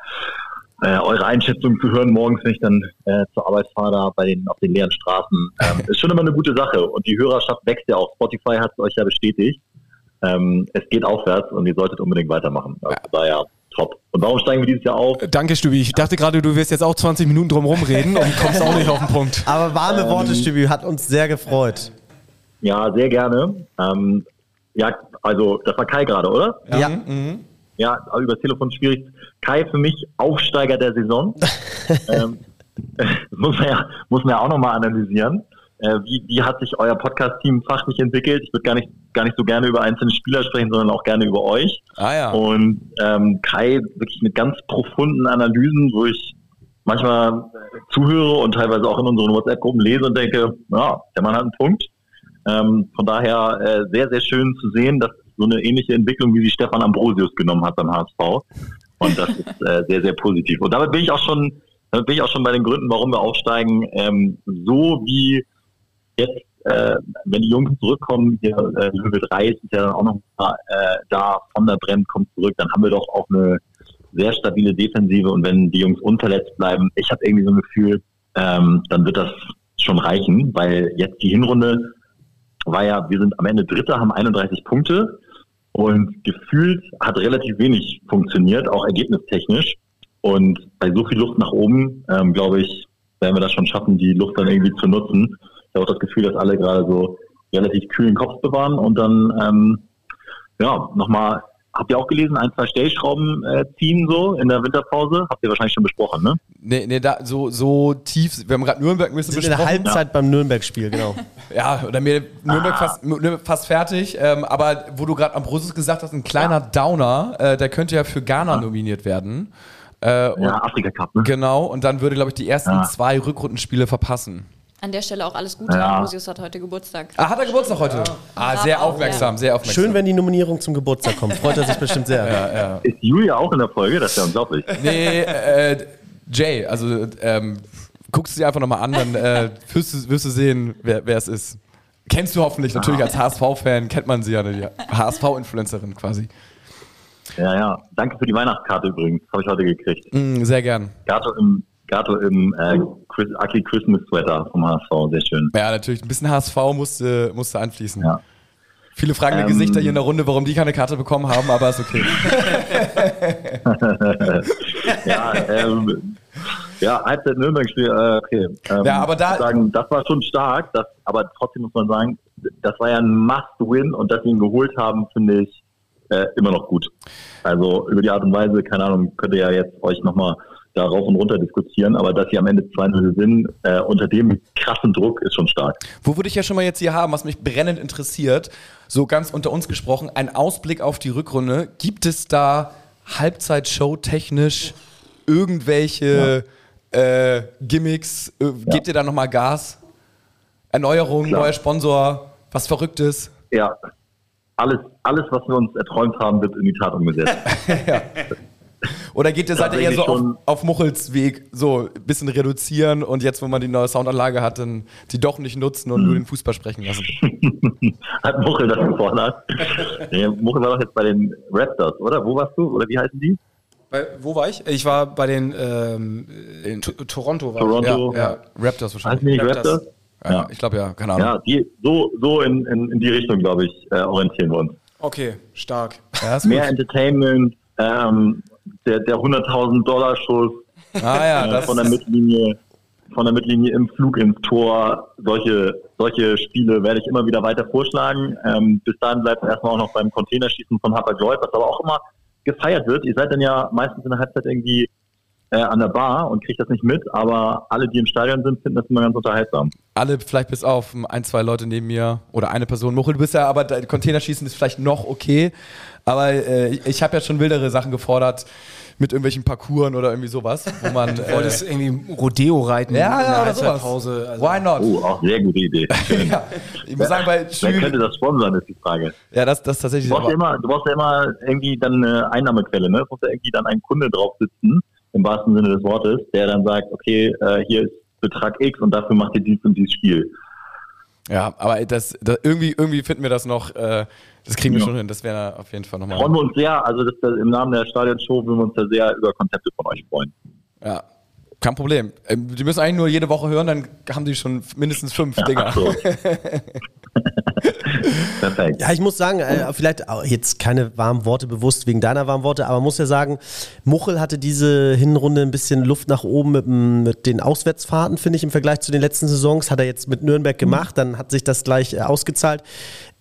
äh, eure Einschätzung zu hören morgens, wenn ich dann äh, zur Arbeit fahre, da bei den, auf den leeren Straßen. Ähm, ist schon immer eine gute Sache. Und die Hörerschaft wächst ja auch. Spotify hat es euch ja bestätigt. Ähm, es geht aufwärts und ihr solltet unbedingt weitermachen. Also daher top. Und warum steigen wir dieses Jahr auf? Danke, Stübi. Ich dachte gerade, du wirst jetzt auch 20 Minuten drum rumreden und kommst auch nicht auf den Punkt. Aber warme Worte, Stübi, hat uns sehr gefreut. Ja, sehr gerne. Ähm, ja, also das war Kai gerade, oder? Ja. Ja, aber über das Telefon schwierig. Kai für mich Aufsteiger der Saison. ähm, das muss man ja, muss man ja auch nochmal analysieren. Äh, wie, wie hat sich euer Podcast-Team fachlich entwickelt? Ich würde gar nicht, gar nicht so gerne über einzelne Spieler sprechen, sondern auch gerne über euch. Ah ja. Und ähm, Kai wirklich mit ganz profunden Analysen, wo ich manchmal äh, zuhöre und teilweise auch in unseren WhatsApp-Gruppen lese und denke, ja, der Mann hat einen Punkt. Ähm, von daher äh, sehr, sehr schön zu sehen, dass so eine ähnliche Entwicklung, wie sie Stefan Ambrosius genommen hat beim HSV. Und das ist äh, sehr, sehr positiv. Und damit bin ich auch schon, damit bin ich auch schon bei den Gründen, warum wir aufsteigen. Ähm, so wie jetzt, äh, wenn die Jungs zurückkommen, hier äh, Löwe 3 ist ja dann auch noch äh, da, von der Brand kommt zurück, dann haben wir doch auch eine sehr stabile Defensive und wenn die Jungs unverletzt bleiben, ich habe irgendwie so ein Gefühl, ähm, dann wird das schon reichen, weil jetzt die Hinrunde war ja, wir sind am Ende Dritter, haben 31 Punkte und gefühlt hat relativ wenig funktioniert, auch ergebnistechnisch. Und bei so viel Luft nach oben, ähm, glaube ich, werden wir das schon schaffen, die Luft dann irgendwie zu nutzen. Ich habe auch das Gefühl, dass alle gerade so relativ kühlen Kopf bewahren und dann ähm, ja nochmal habt ihr auch gelesen, ein, zwei Stellschrauben äh, ziehen so in der Winterpause? Habt ihr wahrscheinlich schon besprochen, ne? Nee, nee, da, so, so tief, wir haben gerade Nürnberg ein bisschen Wir sind in der besprochen. Halbzeit beim Nürnberg-Spiel, genau. Ja, oder mir Nürnberg fast, Nürnberg fast fertig. Ähm, aber wo du gerade am Brüssel gesagt hast, ein kleiner Downer, äh, der könnte ja für Ghana nominiert werden. Äh, und, Ja, Afrika Cup, ne? Genau, und dann würde, glaube ich, die ersten Ja. zwei Rückrundenspiele verpassen. An der Stelle auch alles Gute. Ja. Ambrosius hat heute Geburtstag. Ah, hat er Geburtstag heute? Ah, sehr aufmerksam, sehr aufmerksam. Schön, wenn die Nominierung zum Geburtstag kommt. Freut er sich bestimmt sehr. Ist Julia auch in der Folge? Das ist ja unglaublich. Nee, äh, Jay, also ähm, guckst du dir einfach nochmal an, dann äh, wirst, du, wirst du sehen, wer, wer es ist. Kennst du hoffentlich, natürlich als HSV-Fan kennt man sie ja, die HSV-Influencerin quasi. Ja, ja. Danke für die Weihnachtskarte übrigens. Habe ich heute gekriegt. Mm, sehr gern. Gato im, Gato im äh, Chris, Ugly Christmas Sweater vom HSV. Sehr schön. Ja, natürlich, ein bisschen HSV musste, musste einfließen. Ja. Viele fragende Ähm, Gesichter hier in der Runde, warum die keine Karte bekommen haben, aber ist okay. ja, ähm, ja, Halbzeit Nürnberg-Spiel, äh, okay. Ähm, Ja, aber da- sagen, das war schon stark, das, aber trotzdem muss man sagen, das war ja ein Must-Win und dass sie ihn geholt haben, finde ich äh, immer noch gut. Also über die Art und Weise, keine Ahnung, könnt ihr ja jetzt euch nochmal da rauf und runter diskutieren, aber dass sie am Ende 2-0 sind, äh, unter dem krassen Druck, ist schon stark. Wo würde ich ja schon mal jetzt hier haben, was mich brennend interessiert, so ganz unter uns gesprochen, ein Ausblick auf die Rückrunde. Gibt es da Halbzeitshow technisch irgendwelche äh, Gimmicks? Äh, Gebt ihr da nochmal Gas? Erneuerung, neuer Sponsor, was Verrücktes? Ja, alles, alles, was wir uns erträumt haben, wird in die Tat umgesetzt. Oder geht ihr, seid ihr eher so auf, auf Muchels Weg, so ein bisschen reduzieren und jetzt, wo man die neue Soundanlage hat, dann die doch nicht nutzen und nur den Fußball sprechen lassen? Hat Muchel das gefordert? nee, Muchel war doch jetzt bei den Raptors, oder? Wo warst du? Oder wie heißen die? Bei, wo war ich? Ich war bei den ähm, in T- Toronto. War Ich. Toronto. Ja, ja, Raptors Heißen wahrscheinlich. die nicht Raptors. Raptors? Ja, ich glaube ja, keine Ahnung. Ja, die, so, so in, in, in die Richtung, glaube ich, äh, orientieren wir uns. Okay, stark. Ja, Mehr gut. Entertainment, ähm, der, der 100.000 Dollar Schuss Ah ja, äh, von der Mittellinie, von der Mittellinie im Flug ins Tor. Solche, solche Spiele werde ich immer wieder weiter vorschlagen. Ähm, bis dahin bleibt es erstmal auch noch beim Containerschießen von Harper Joy, was aber auch immer gefeiert wird. Ihr seid dann ja meistens in der Halbzeit irgendwie äh, an der Bar und kriegt das nicht mit, aber alle, die im Stadion sind, finden das immer ganz unterhaltsam. alle vielleicht bis auf ein, zwei Leute neben mir oder eine Person. Muchel, du bist ja, aber dein Containerschießen ist vielleicht noch okay. Aber äh, ich, habe ja schon wildere Sachen gefordert mit irgendwelchen Parcours oder irgendwie sowas, wo man. Du äh, wolltest irgendwie Rodeo reiten ja, ja, oder sowas. Also Why not? Oh, auch sehr gute Idee. Ja, ich muss sagen, bei Wer könnte das sponsern, ist die Frage. ja, das, das tatsächlich. Du brauchst, ja immer, du brauchst ja immer irgendwie dann eine Einnahmequelle, ne? Du brauchst ja irgendwie dann einen Kunde drauf sitzen, im wahrsten Sinne des Wortes, der dann sagt, okay, äh, hier ist Betrag X und dafür macht ihr dies und dieses Spiel. ja, aber das, das, irgendwie, irgendwie finden wir das noch. Äh, das kriegen wir Ja. schon hin. Das wäre auf jeden Fall Freuen nochmal. wir uns sehr, also das, das, im Namen der Stadionshow würden wir uns da sehr über Konzepte von euch freuen. Ja, kein Problem. Ähm, die müssen eigentlich nur jede Woche hören, dann haben die schon mindestens fünf Dinger. Ach so. Perfekt. Ja, ich muss sagen, äh, vielleicht jetzt keine warmen Worte bewusst wegen deiner warmen Worte, aber muss ja sagen, Muchel hatte diese Hinrunde ein bisschen Luft nach oben mit, mit den Auswärtsfahrten, finde ich, im Vergleich zu den letzten Saisons. Hat er jetzt mit Nürnberg gemacht, dann hat sich das gleich äh, ausgezahlt.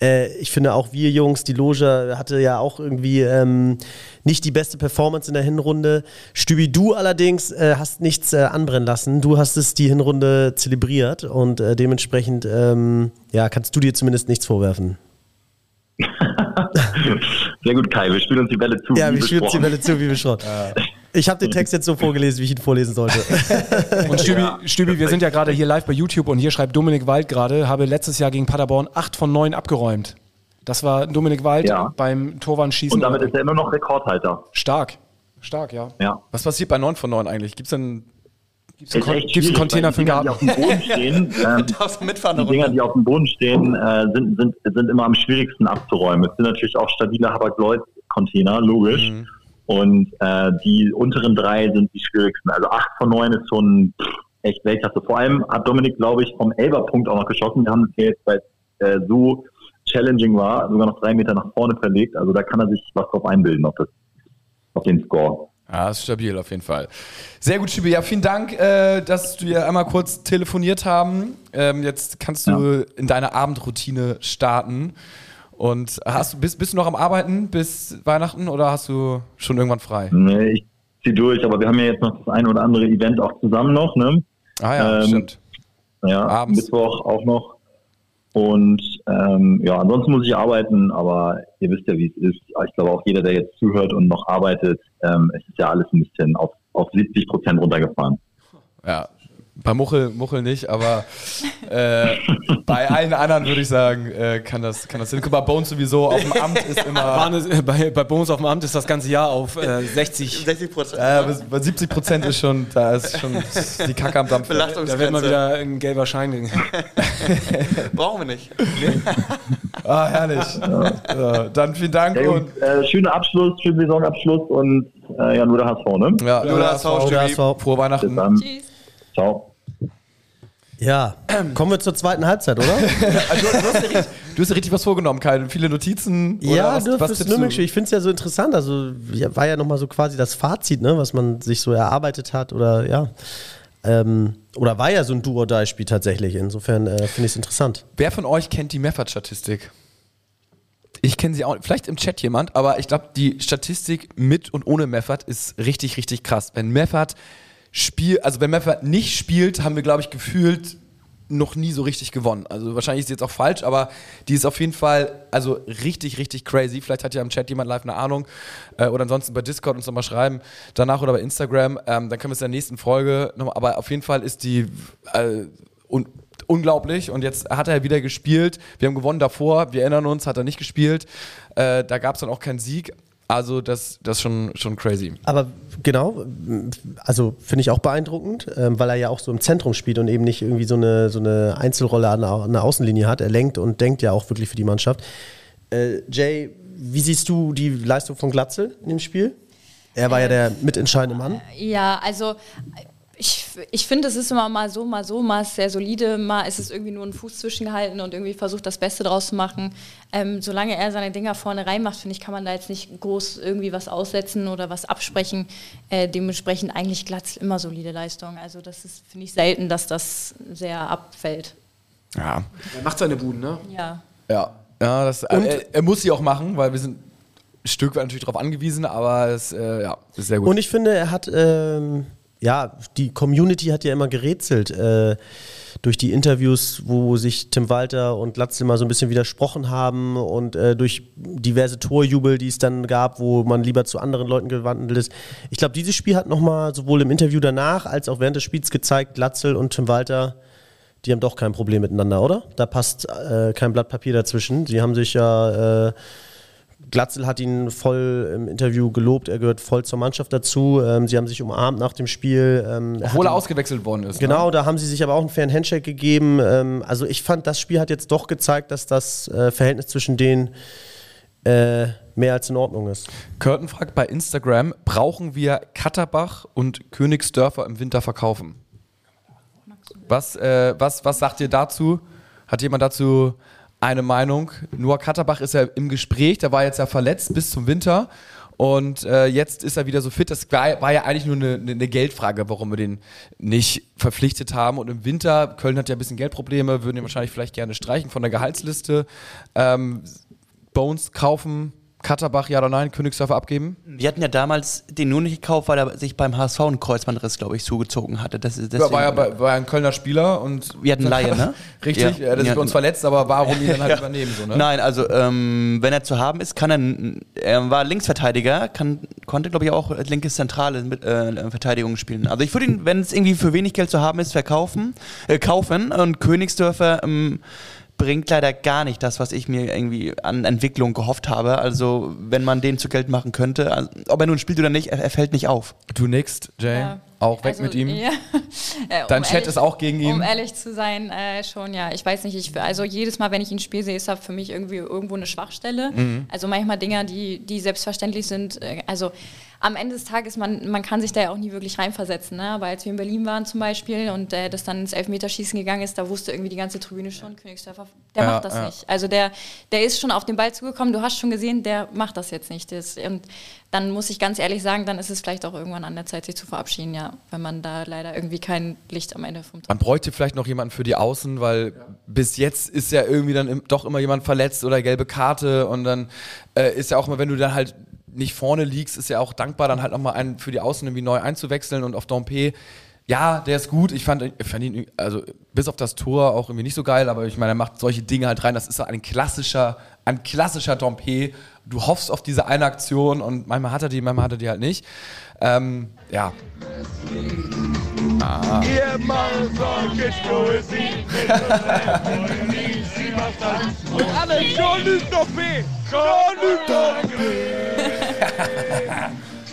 Äh, ich finde auch wir Jungs, die Loge hatte ja auch irgendwie ähm, nicht die beste Performance in der Hinrunde. Stübi, du allerdings äh, hast nichts äh, anbrennen lassen. Du hast es die Hinrunde zelebriert und äh, dementsprechend ähm, ja, kannst du dir zumindest nichts vorwerfen. Sehr gut, Kai. Wir spielen uns die Bälle zu. Ja, wie wir spielen uns die. Welle zu, wie besprochen. Ich habe den Text jetzt so vorgelesen, wie ich ihn vorlesen sollte. Und Stübi, Stübi, wir sind ja gerade hier live bei YouTube und hier schreibt Dominik Wald gerade, habe letztes Jahr gegen Paderborn 8 von 9 abgeräumt. Das war Dominik Wald Ja. beim Torwandschießen. Und damit ist er immer noch Rekordhalter. stark. Stark, ja. Ja. Was passiert bei 9 von 9 eigentlich? Gibt es denn. Einen, Kon echt gibt's einen schwierig, Container für die den Dinger, die auf dem Boden stehen, ähm, Die Dinger, die auf dem Boden stehen, äh, sind, sind, sind immer am schwierigsten abzuräumen. Es sind natürlich auch stabile Habak-Lloyd-Container, logisch. Mhm. Und äh, die unteren drei sind die schwierigsten. Also acht von neun ist schon pff, echt Weltklasse. Vor allem hat Dominik, glaube ich, vom Elberpunkt auch noch geschossen. Wir haben hier jetzt, weil es äh, so challenging war, sogar noch drei Meter nach vorne verlegt. Also da kann er sich was drauf einbilden, auf, das, auf den Score. Ja, ist stabil auf jeden Fall. Sehr gut, Stübi. Ja, vielen Dank, äh, dass wir einmal kurz telefoniert haben. Ähm, jetzt kannst du in deine Abendroutine starten. Und hast bist, bist du noch am Arbeiten bis Weihnachten oder hast du schon irgendwann frei? Nee, ich zieh durch, aber wir haben ja jetzt noch das eine oder andere Event auch zusammen noch, ne? Ah ja, Ähm, stimmt. Ja, Abends. Mittwoch auch noch. Und ähm, ja, ansonsten muss ich arbeiten, aber ihr wisst ja, wie es ist. Ich glaube auch jeder, der jetzt zuhört und noch arbeitet, ähm, es ist ja alles ein bisschen auf, auf 70 Prozent runtergefahren. Ja. Bei Muchel, Muchel nicht, aber äh, bei allen anderen würde ich sagen, äh, kann das, kann das hin. Guck mal, Bones sowieso auf dem Amt ist immer. Bei, bei Bones auf dem Amt ist das ganze Jahr auf äh, 60. 60 Prozent. Äh, bei- bei 70 Prozent ist schon, da ist schon die Kacke am Dampf. Da wird mal wieder ein gelber Schein. Brauchen wir nicht. Ah, herrlich. So, dann vielen Dank Ja, und äh, schöner Abschluss, schönen Saisonabschluss und äh, ja, nur der HSV, ne? ja, Nur das HSV, HSV, HSV. frohe Bis Weihnachten. dann. Tschüss. Ciao. Ja, kommen wir zur zweiten Halbzeit, oder? Also, du, hast dir richtig, du hast dir richtig was vorgenommen, Kai. Viele Notizen. oder ja, was, du, was fürs? Nürnberg-Spiel. Ich finde es ja so interessant. Also ja, war ja nochmal so quasi das Fazit, ne, was man sich so erarbeitet hat oder ja. Ähm, oder war ja so ein Do-or-Die-Spiel tatsächlich. Insofern äh, finde ich es interessant. Wer von euch kennt die Meffert-Statistik? Ich kenne sie auch, vielleicht im Chat jemand, aber ich glaube, die Statistik mit und ohne Meffert ist richtig, richtig krass. Wenn Meffert spielt, also wenn Meffert nicht spielt, haben wir, glaube ich, gefühlt noch nie so richtig gewonnen. Also wahrscheinlich ist sie jetzt auch falsch, aber die ist auf jeden Fall also richtig, richtig crazy. Vielleicht hat ja im Chat jemand live eine Ahnung äh, oder ansonsten bei Discord uns nochmal schreiben, danach oder bei Instagram. Ähm, dann können wir es in der nächsten Folge nochmal, aber auf jeden Fall ist die äh, un unglaublich und jetzt hat er wieder gespielt. Wir haben gewonnen davor, wir erinnern uns, hat er nicht gespielt. Äh, da gab es dann auch keinen Sieg. Also das, das ist schon, schon crazy. Aber genau, also finde ich auch beeindruckend, ähm, weil er ja auch so im Zentrum spielt und eben nicht irgendwie so eine, so eine Einzelrolle an der, Außenlinie hat. Er lenkt und denkt ja auch wirklich für die Mannschaft. Äh, Jay, wie siehst du die Leistung von Glatzel in dem Spiel? Er war ja der mitentscheidende Mann. Ja, also ich, ich finde, es ist immer mal so, mal so, mal ist sehr solide, mal ist es irgendwie nur ein Fuß zwischengehalten und irgendwie versucht, das Beste draus zu machen. Ähm, solange er seine Dinger vorne reinmacht, finde ich, kann man da jetzt nicht groß irgendwie was aussetzen oder was absprechen. Äh, dementsprechend eigentlich glatt immer solide Leistung. Also das ist, finde ich, selten, dass das sehr abfällt. Ja. Er macht seine Buden, ne? Ja. Ja, ja das, er, er muss sie auch machen, weil wir sind ein Stück weit natürlich darauf angewiesen, aber es äh, ja, ist sehr gut. Und ich finde, er hat, ähm, ja, die Community hat ja immer gerätselt äh, durch die Interviews, wo sich Tim Walter und Glatzel mal so ein bisschen widersprochen haben und äh, durch diverse Torjubel, die es dann gab, wo man lieber zu anderen Leuten gewandelt ist. Ich glaube, dieses Spiel hat nochmal sowohl im Interview danach als auch während des Spiels gezeigt, Glatzel und Tim Walter, die haben doch kein Problem miteinander, oder? Da passt äh, kein Blatt Papier dazwischen. Sie haben sich ja... Glatzel hat ihn voll im Interview gelobt, er gehört voll zur Mannschaft dazu. Ähm, sie haben sich umarmt nach dem Spiel. Ähm, Obwohl er ausgewechselt worden ist. Genau, Ne? da haben sie sich aber auch einen fairen Handshake gegeben. Ähm, also ich fand, das Spiel hat jetzt doch gezeigt, dass das äh, Verhältnis zwischen denen äh, mehr als in Ordnung ist. Curtin fragt bei Instagram, brauchen wir Katterbach und Königsdörfer im Winter verkaufen? Was, äh, was, was sagt ihr dazu? Hat jemand dazu eine Meinung? Noah Katterbach ist ja im Gespräch, der war jetzt ja verletzt bis zum Winter. Und äh, jetzt ist er wieder so fit. Das war, war ja eigentlich nur eine, eine Geldfrage, warum wir den nicht verpflichtet haben. Und im Winter, Köln hat ja ein bisschen Geldprobleme, würden ihn wahrscheinlich vielleicht gerne streichen von der Gehaltsliste. Ähm, Bones kaufen, Katterbach, ja oder nein, Königsdörfer abgeben? Wir hatten ja damals den nur nicht gekauft, weil er sich beim HSV einen Kreuzbandriss, glaube ich, zugezogen hatte. Das ist Ja, war ja bei, war ein Kölner Spieler und Wir hatten Laie, ne? Richtig, Ja. der ist Ja. bei uns verletzt, aber warum ihn dann halt Ja. übernehmen? So, ne? Nein, also ähm, wenn er zu haben ist, kann er, er war Linksverteidiger, kann, konnte glaube ich auch linke Zentrale mit äh, Verteidigung spielen. Also ich würde ihn, wenn es irgendwie für wenig Geld zu haben ist, verkaufen, äh, kaufen und Königsdörfer ähm, bringt leider gar nicht das, was ich mir irgendwie an Entwicklung gehofft habe. Also wenn man den zu Geld machen könnte, also, ob er nun spielt oder nicht, er, er fällt nicht auf. Du nix, Jay. Ja. Auch weg Also, mit ihm. Ja. Äh, Dein Chat ist auch gegen ihn? Um ehrlich zu sein, äh, schon, ja. Ich weiß nicht, ich, also jedes Mal, wenn ich ihn spiele, sehe, ist er für mich irgendwie irgendwo eine Schwachstelle. Mhm. Also manchmal Dinger, die, die selbstverständlich sind. Äh, also am Ende des Tages, man, man kann sich da ja auch nie wirklich reinversetzen. Ne? Aber als wir in Berlin waren zum Beispiel und äh, das dann ins Elfmeterschießen gegangen ist, da wusste irgendwie die ganze Tribüne schon, Königsdörfer, der Ja, macht das ja. nicht. Also der, der ist schon auf den Ball zugekommen, du hast schon gesehen, der macht das jetzt nicht. Das, und dann muss ich ganz ehrlich sagen, dann ist es vielleicht auch irgendwann an der Zeit, sich zu verabschieden, ja, wenn man da leider irgendwie kein Licht am Ende vom Tunnel Man bräuchte vielleicht noch jemanden für die Außen, weil bis jetzt ist ja irgendwie dann im, doch immer jemand verletzt oder gelbe Karte und dann äh, ist ja auch mal, wenn du dann halt nicht vorne liegst, ist ja auch dankbar, dann halt nochmal einen für die Außen irgendwie neu einzuwechseln und auf Dompe, ja, der ist gut. Ich fand, ich fand ihn, also bis auf das Tor auch irgendwie nicht so geil, aber ich meine, er macht solche Dinge halt rein. Das ist ein klassischer, ein klassischer Dompe. Du hoffst auf diese eine Aktion und manchmal hat er die, manchmal hat er die halt nicht. Ähm, ja, Ihr macht solche Poesie Poesie, sie macht. Und alle, Jean-Luc Doppé, Jean-Luc Doppé, Jean-Luc Doppé.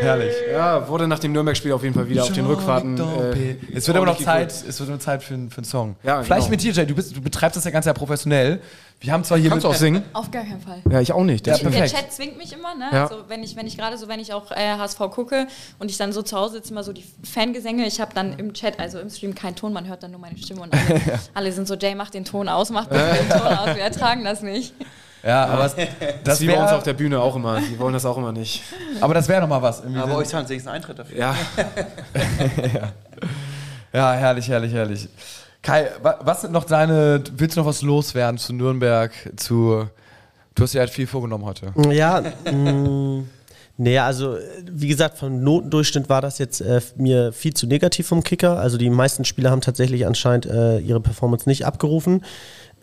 herrlich. Ja, wurde nach dem Nürnberg-Spiel auf jeden Fall wieder auf den Rückfahrten. Äh, es wird aber noch Zeit, es wird noch Zeit für, einen- für einen Song. Ja, Vielleicht genau. mit dir, Jay, du, bist, du betreibst das ja ganz ja professionell. Wir haben zwar hier Kannst du auch singen? Auf gar keinen Fall. Ja, ich auch nicht. Ja. Der. Chat zwingt mich immer, ne? Ja. Also wenn ich, wenn ich gerade so, wenn ich auch äh, HSV gucke und ich dann so zu Hause sitze, immer so die Fangesänge, ich habe dann im Chat, also im Stream keinen Ton, man hört dann nur meine Stimme und alle, alle sind so, Jay, mach den Ton aus, mach bitte den Ton aus, wir ertragen das nicht. Ja, aber Das das ist wie bei uns auf der Bühne auch immer. Die wollen das auch immer nicht. aber das wäre noch mal was. Irgendwie Aber so- euch zahlen sie einen Eintritt dafür. Ja, ja, herrlich, herrlich, herrlich. Kai, wa- was sind noch deine, willst du noch was loswerden zu Nürnberg, zu, du hast dir halt viel vorgenommen heute. Ja, mh, nee, also wie gesagt, vom Notendurchschnitt war das jetzt äh, mir viel zu negativ vom Kicker. Also die meisten Spieler haben tatsächlich anscheinend äh, ihre Performance nicht abgerufen.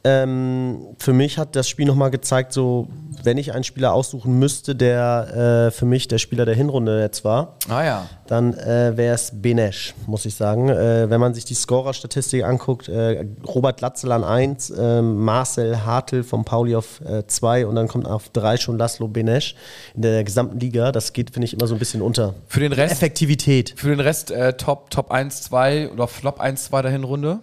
Ähm, für mich hat das Spiel nochmal gezeigt, so wenn ich einen Spieler aussuchen müsste, der äh, für mich der Spieler der Hinrunde jetzt war, Ah ja. dann äh, wäre es Benesch, muss ich sagen. Äh, wenn man sich die Scorer-Statistik anguckt, äh, Robert Latzel an 1, äh, Marcel Hartl von Pauli auf 2 und dann kommt auf 3 schon Laszlo Benesch in der gesamten Liga. Das geht, finde ich, immer so ein bisschen unter. Für den Rest, Effektivität. für den Rest äh, Top, Top 1, 2 oder Flop 1, 2 der Hinrunde.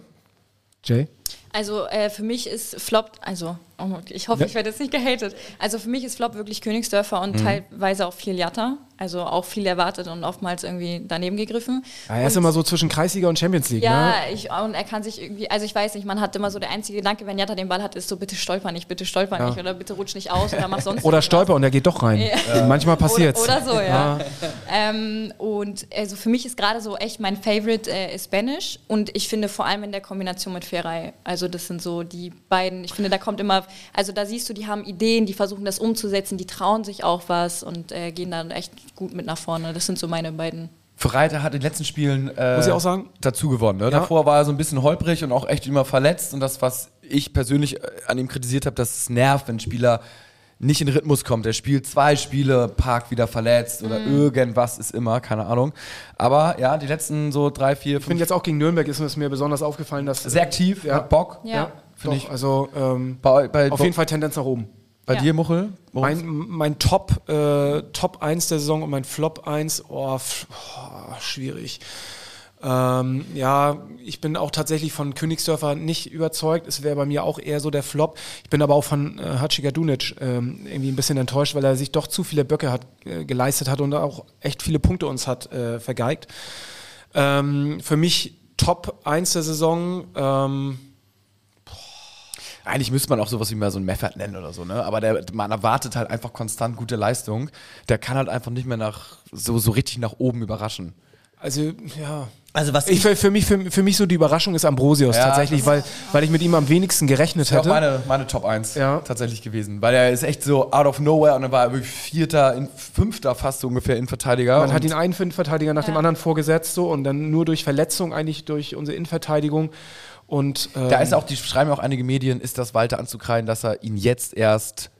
Jay? Also äh, für mich ist Flop, also oh, ich hoffe, ich werde jetzt nicht gehatet. Also für mich ist Flop wirklich Königsdörfer und teilweise auch viel Jatta. Also auch viel erwartet und oftmals irgendwie daneben gegriffen. Ja, er ist Und- immer so zwischen Kreisliga und Champions League. Ja, Ne? ich, und er kann sich irgendwie, also ich weiß nicht, man hat immer so der einzige Gedanke, wenn Jatta den Ball hat, ist so, bitte stolper nicht, bitte stolper Ja. nicht oder bitte rutsch nicht aus oder mach sonst Oder. Stolper und er geht doch rein. Ja. Manchmal passiert's. Oder, oder so, ja. Ähm, und also für mich ist gerade so echt mein Favorite äh, ist Spanish und ich finde vor allem in der Kombination mit Ferrei. Also das sind so die beiden, ich finde, da kommt immer, also da siehst du, die haben Ideen, die versuchen das umzusetzen, die trauen sich auch was und äh, gehen dann echt gut mit nach vorne. Das sind so meine beiden. Freitag hat in den letzten Spielen äh, Muss ich auch sagen? dazu gewonnen. Ne? Davor war er so ein bisschen holprig und auch echt immer verletzt. Und das, was ich persönlich äh, an ihm kritisiert habe, dass es nervt, wenn ein Spieler nicht in den Rhythmus kommt. Er spielt zwei Spiele, Park wieder verletzt oder irgendwas ist immer, keine Ahnung. Aber ja, die letzten so drei, vier, Ich finde fünf, jetzt auch gegen Nürnberg ist es mir besonders aufgefallen, dass. sehr aktiv, Ja. hat Bock. Ja. Ja, Finde ich. Also ähm, Bei, bei, auf jeden Fall Tendenz nach oben. Bei Ja. dir, Muchel? Mein, mein Top, äh, Top 1 der Saison und mein Flop 1, oh, oh schwierig. Ähm, ja, ich bin auch tatsächlich von Königsdörfer nicht überzeugt. Es wäre bei mir auch eher so der Flop. Ich bin aber auch von äh, Hatschiga Dunic ähm, irgendwie ein bisschen enttäuscht, weil er sich doch zu viele Böcke hat, äh, geleistet hat und auch echt viele Punkte uns hat äh, vergeigt. Ähm, für mich Top 1 der Saison. Eigentlich müsste man auch sowas wie mal so einen Meffert nennen oder so, ne? Aber der, man erwartet halt einfach konstant gute Leistung. Der kann halt einfach nicht mehr nach so, so richtig nach oben überraschen. also, ja. Also was Ich, für, für, mich, für, für mich so die Überraschung ist Ambrosius Ja, tatsächlich, das- weil, weil ich mit ihm am wenigsten gerechnet Das hätte. meine, meine Top 1 Ja. tatsächlich gewesen. Weil er ist echt so out of nowhere und dann war er wirklich Vierter, in, Fünfter fast so ungefähr Innenverteidiger. Man hat ihn einen Innenverteidiger nach dem anderen vorgesetzt so und dann nur durch Verletzung eigentlich durch unsere Innenverteidigung und ähm, Da ist auch, die schreiben auch einige Medien, ist das Walter anzukreien, dass er ihn jetzt erst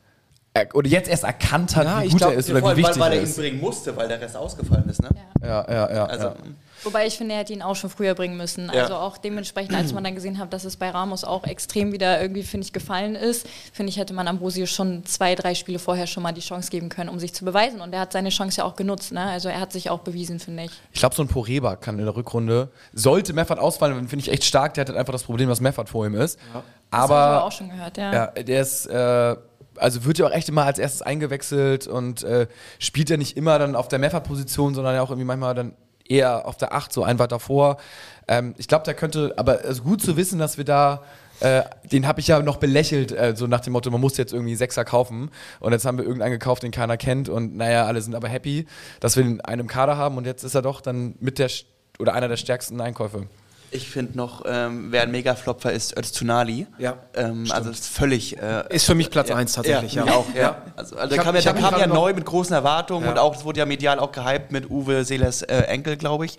er, oder jetzt erst erkannt hat, Ja, wie gut glaub, er ist Ja, oder wie wichtig weil, weil er er ihn bringen musste, weil der Rest ausgefallen ist. Ne? Ja, ja, ja. Also, ja. Wobei ich finde, er hätte ihn auch schon früher bringen müssen. Ja. Also auch dementsprechend, als man dann gesehen hat, dass es bei Ramos auch extrem wieder irgendwie, finde ich, gefallen ist, finde ich, hätte man Ambrosius schon zwei, drei Spiele vorher schon mal die Chance geben können, um sich zu beweisen. Und er hat seine Chance ja auch genutzt. Ne? Also er hat sich auch bewiesen, finde ich. Ich glaube, so ein Poreba kann in der Rückrunde, sollte Meffert ausfallen, finde ich echt stark, der hat halt einfach das Problem, dass Meffert vor ihm ist. Das habe ich aber Aber auch schon gehört, ja. ja, der ist, äh, also wird ja auch echt immer als erstes eingewechselt und äh, spielt ja nicht immer dann auf der Meffert-Position, sondern ja auch irgendwie manchmal dann eher auf der 8, so ein weit davor. Ähm, ich glaube, der könnte, aber also gut zu wissen, dass wir da äh, den habe ich ja noch belächelt, äh, so nach dem Motto, man muss jetzt irgendwie Sechser kaufen. Und jetzt haben wir irgendeinen gekauft, den keiner kennt. Und naja, alle sind aber happy, dass wir den einen im Kader haben. Und jetzt ist er doch dann mit der oder einer der stärksten Einkäufe. Ich finde noch, ähm, wer ein Mega-Flopfer ist, Öztunali. Ja, Ähm, also das ist völlig. Äh, Ist für mich Platz 1 tatsächlich, ja. mich auch, ja. Also, also hab- kam ja, der kam ja neu mit großen Erwartungen Ja. und auch, es wurde ja medial auch gehypt mit Uwe Seelers äh, Enkel, glaube ich.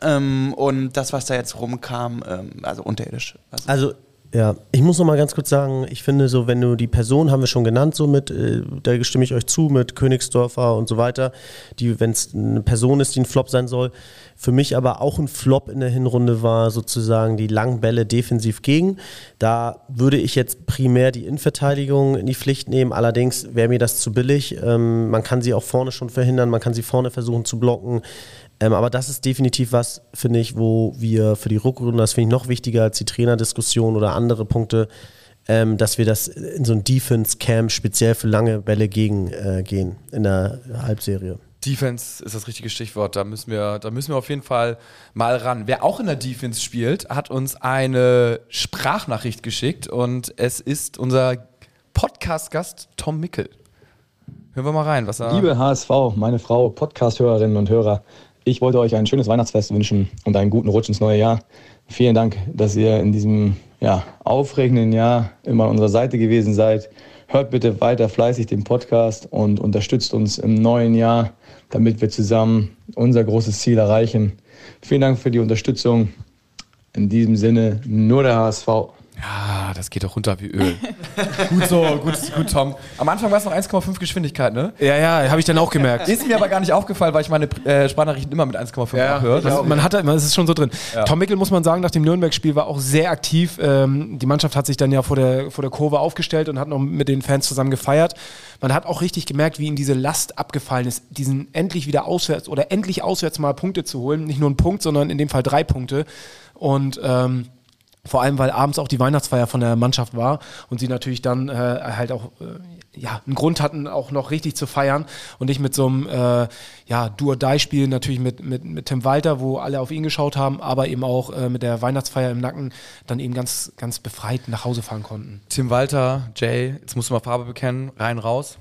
Ähm, und das, was da jetzt rumkam, ähm, also unterirdisch. Also, Also, ja, ich muss noch mal ganz kurz sagen, ich finde so, wenn du die Person, haben wir schon genannt, so mit, äh, da stimme ich euch zu, mit Königsdorfer und so weiter, die, wenn es eine Person ist, die ein Flop sein soll, für mich aber auch ein Flop in der Hinrunde war sozusagen die langen Bälle defensiv gegen. Da würde ich jetzt primär die Innenverteidigung in die Pflicht nehmen, allerdings wäre mir das zu billig. Ähm, man kann sie auch vorne schon verhindern, man kann sie vorne versuchen zu blocken. Ähm, aber das ist definitiv was, finde ich, wo wir für die Rückrunde, das finde ich noch wichtiger als die Trainerdiskussion oder andere Punkte, ähm, dass wir das in so ein Defense-Camp speziell für lange Bälle gegen äh, gehen in der Halbserie. Defense ist das richtige Stichwort. Da müssen wir, da müssen wir auf jeden Fall mal ran. Wer auch in der Defense spielt, hat uns eine Sprachnachricht geschickt und es ist unser Podcast-Gast Tom Mickel. Hören wir mal rein, was er. Liebe HSV, meine Frau, Podcast-Hörerinnen und Hörer, ich wollte euch ein schönes Weihnachtsfest wünschen und einen guten Rutsch ins neue Jahr. Vielen Dank, dass ihr in diesem ja, aufregenden Jahr immer an unserer Seite gewesen seid. Hört bitte weiter fleißig den Podcast und unterstützt uns im neuen Jahr, damit wir zusammen unser großes Ziel erreichen. Vielen Dank für die Unterstützung. In diesem Sinne, nur der HSV. Ja, das geht doch runter wie Öl. gut so, gut, gut, Tom. Am Anfang war es noch 1,5 Geschwindigkeit, ne? Ja, ja, habe ich dann auch gemerkt. Ist mir aber gar nicht aufgefallen, weil ich meine äh, Sprachnachrichten immer mit 1,5 Ja, abhöre. man, man hat es ist schon so drin. Ja. Tom Mickel, muss man sagen, nach dem Nürnberg-Spiel war auch sehr aktiv. Ähm, die Mannschaft hat sich dann ja vor der, vor der Kurve aufgestellt und hat noch mit den Fans zusammen gefeiert. Man hat auch richtig gemerkt, wie ihm diese Last abgefallen ist, diesen endlich wieder auswärts oder endlich auswärts mal Punkte zu holen. Nicht nur einen Punkt, sondern in dem Fall drei Punkte. Und ähm, vor allem, weil abends auch die Weihnachtsfeier von der Mannschaft war und sie natürlich dann äh, halt auch äh, ja, einen Grund hatten, auch noch richtig zu feiern und nicht mit so einem äh, ja, Do-or-Die-Spiel natürlich mit, mit, mit Tim Walter, wo alle auf ihn geschaut haben, aber eben auch äh, mit der Weihnachtsfeier im Nacken dann eben ganz, ganz befreit nach Hause fahren konnten. Tim Walter, Jay, jetzt musst du mal Farbe bekennen, rein, raus.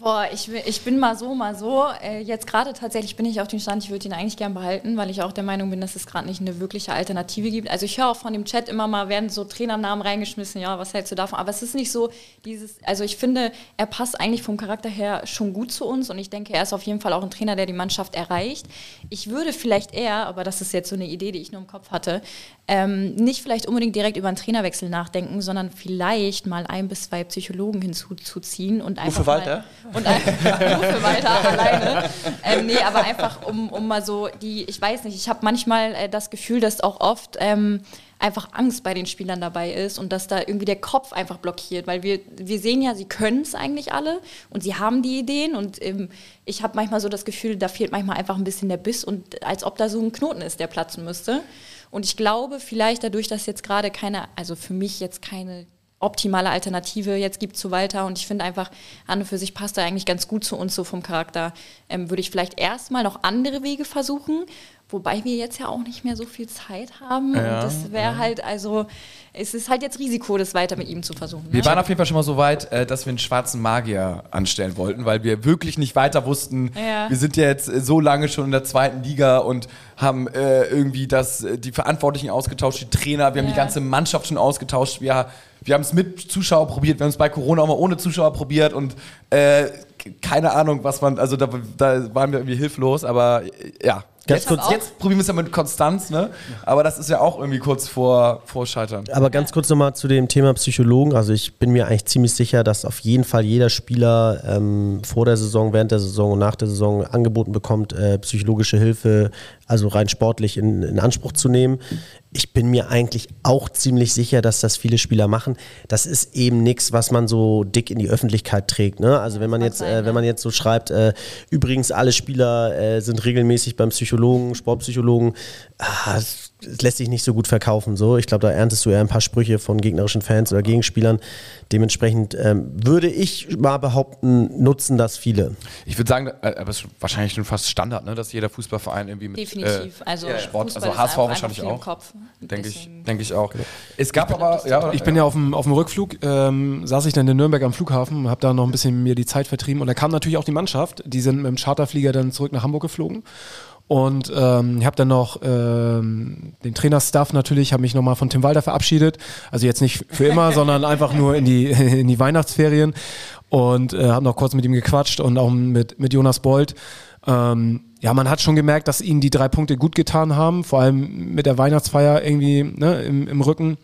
Boah, ich, ich bin mal so, mal so. Äh, jetzt gerade tatsächlich bin ich auf dem Stand, ich würde ihn eigentlich gern behalten, weil ich auch der Meinung bin, dass es gerade nicht eine wirkliche Alternative gibt. Also ich höre auch von dem Chat immer mal, werden so Trainernamen reingeschmissen, ja, was hältst du davon? Aber es ist nicht so dieses, also ich finde, er passt eigentlich vom Charakter her schon gut zu uns und ich denke, er ist auf jeden Fall auch ein Trainer, der die Mannschaft erreicht. Ich würde vielleicht eher, aber das ist jetzt so eine Idee, die ich nur im Kopf hatte, ähm, nicht vielleicht unbedingt direkt über einen Trainerwechsel nachdenken, sondern vielleicht mal ein bis zwei Psychologen hinzuzuziehen und einfach Uwe Walter? Mal, und ein, nur für Walter alleine. Ähm, nee, aber einfach um, um mal so die, ich weiß nicht, ich habe manchmal äh, das Gefühl, dass auch oft ähm, einfach Angst bei den Spielern dabei ist und dass da irgendwie der Kopf einfach blockiert, weil wir, wir sehen ja, sie können es eigentlich alle und sie haben die Ideen und ähm, ich habe manchmal so das Gefühl, da fehlt manchmal einfach ein bisschen der Biss und als ob da so ein Knoten ist, der platzen müsste. Und ich glaube, vielleicht dadurch, dass jetzt gerade keine, also für mich jetzt keine optimale Alternative jetzt gibt zu Walter und ich finde einfach, an und für sich passt er eigentlich ganz gut zu uns so vom Charakter, ähm, würde ich vielleicht erstmal noch andere Wege versuchen, wobei wir jetzt ja auch nicht mehr so viel Zeit haben Ja, und das wäre halt, also es ist halt jetzt Risiko, das weiter mit ihm zu versuchen. Wir ne? waren auf jeden Fall schon mal so weit, äh, dass wir einen schwarzen Magier anstellen wollten, weil wir wirklich nicht weiter wussten. Ja. Wir sind ja jetzt äh, so lange schon in der zweiten Liga und haben äh, irgendwie das, äh, die Verantwortlichen ausgetauscht, die Trainer, wir haben Ja. die ganze Mannschaft schon ausgetauscht. Wir, wir haben es mit Zuschauer probiert, wir haben es bei Corona auch mal ohne Zuschauer probiert und äh, keine Ahnung, was man, also da, da waren wir irgendwie hilflos, aber ja. Ganz jetzt, kurz- jetzt probieren wir es ja mit Konstanz, ne? Aber das ist ja auch irgendwie kurz vor, vor Scheitern. Aber ganz kurz nochmal zu dem Thema Psychologen. Also ich bin mir eigentlich ziemlich sicher, dass auf jeden Fall jeder Spieler ähm, vor der Saison, während der Saison und nach der Saison angeboten bekommt, äh, psychologische Hilfe, also rein sportlich in, in Anspruch zu nehmen. ich bin mir eigentlich auch ziemlich sicher, dass das viele Spieler machen. Das ist eben nichts, was man so dick in die Öffentlichkeit trägt. Ne? Also wenn man jetzt, äh, wenn man jetzt so schreibt, äh, übrigens alle Spieler äh, sind regelmäßig beim Psychologen, Sportpsychologen, ah, es lässt sich nicht so gut verkaufen. So, ich glaube, da erntest du eher ein paar Sprüche von gegnerischen Fans oder Gegenspielern. Dementsprechend ähm, würde ich mal behaupten, nutzen das viele. Ich würde sagen, äh, aber es ist wahrscheinlich schon fast Standard, ne, dass jeder Fußballverein irgendwie mit Definitiv. Äh, Also Sport, Fußball also HSV wahrscheinlich auch. Denke ich, denke ich auch. Es gab aber, ja, Ich bin ja auf dem, auf dem Rückflug, ähm, saß ich dann in Nürnberg am Flughafen, habe da noch ein bisschen mir die Zeit vertrieben und da kam natürlich auch die Mannschaft, die sind mit dem Charterflieger dann zurück nach Hamburg geflogen und ähm, ich habe dann noch ähm, den Trainerstaff natürlich, habe mich nochmal von Tim Walter verabschiedet, also jetzt nicht für immer, sondern einfach nur in die, in die Weihnachtsferien. Und äh, habe noch kurz mit ihm gequatscht und auch mit, mit Jonas Bold. Ähm, ja, man hat schon gemerkt, dass ihnen die drei Punkte gut getan haben, vor allem mit der Weihnachtsfeier irgendwie ne, im, im Rücken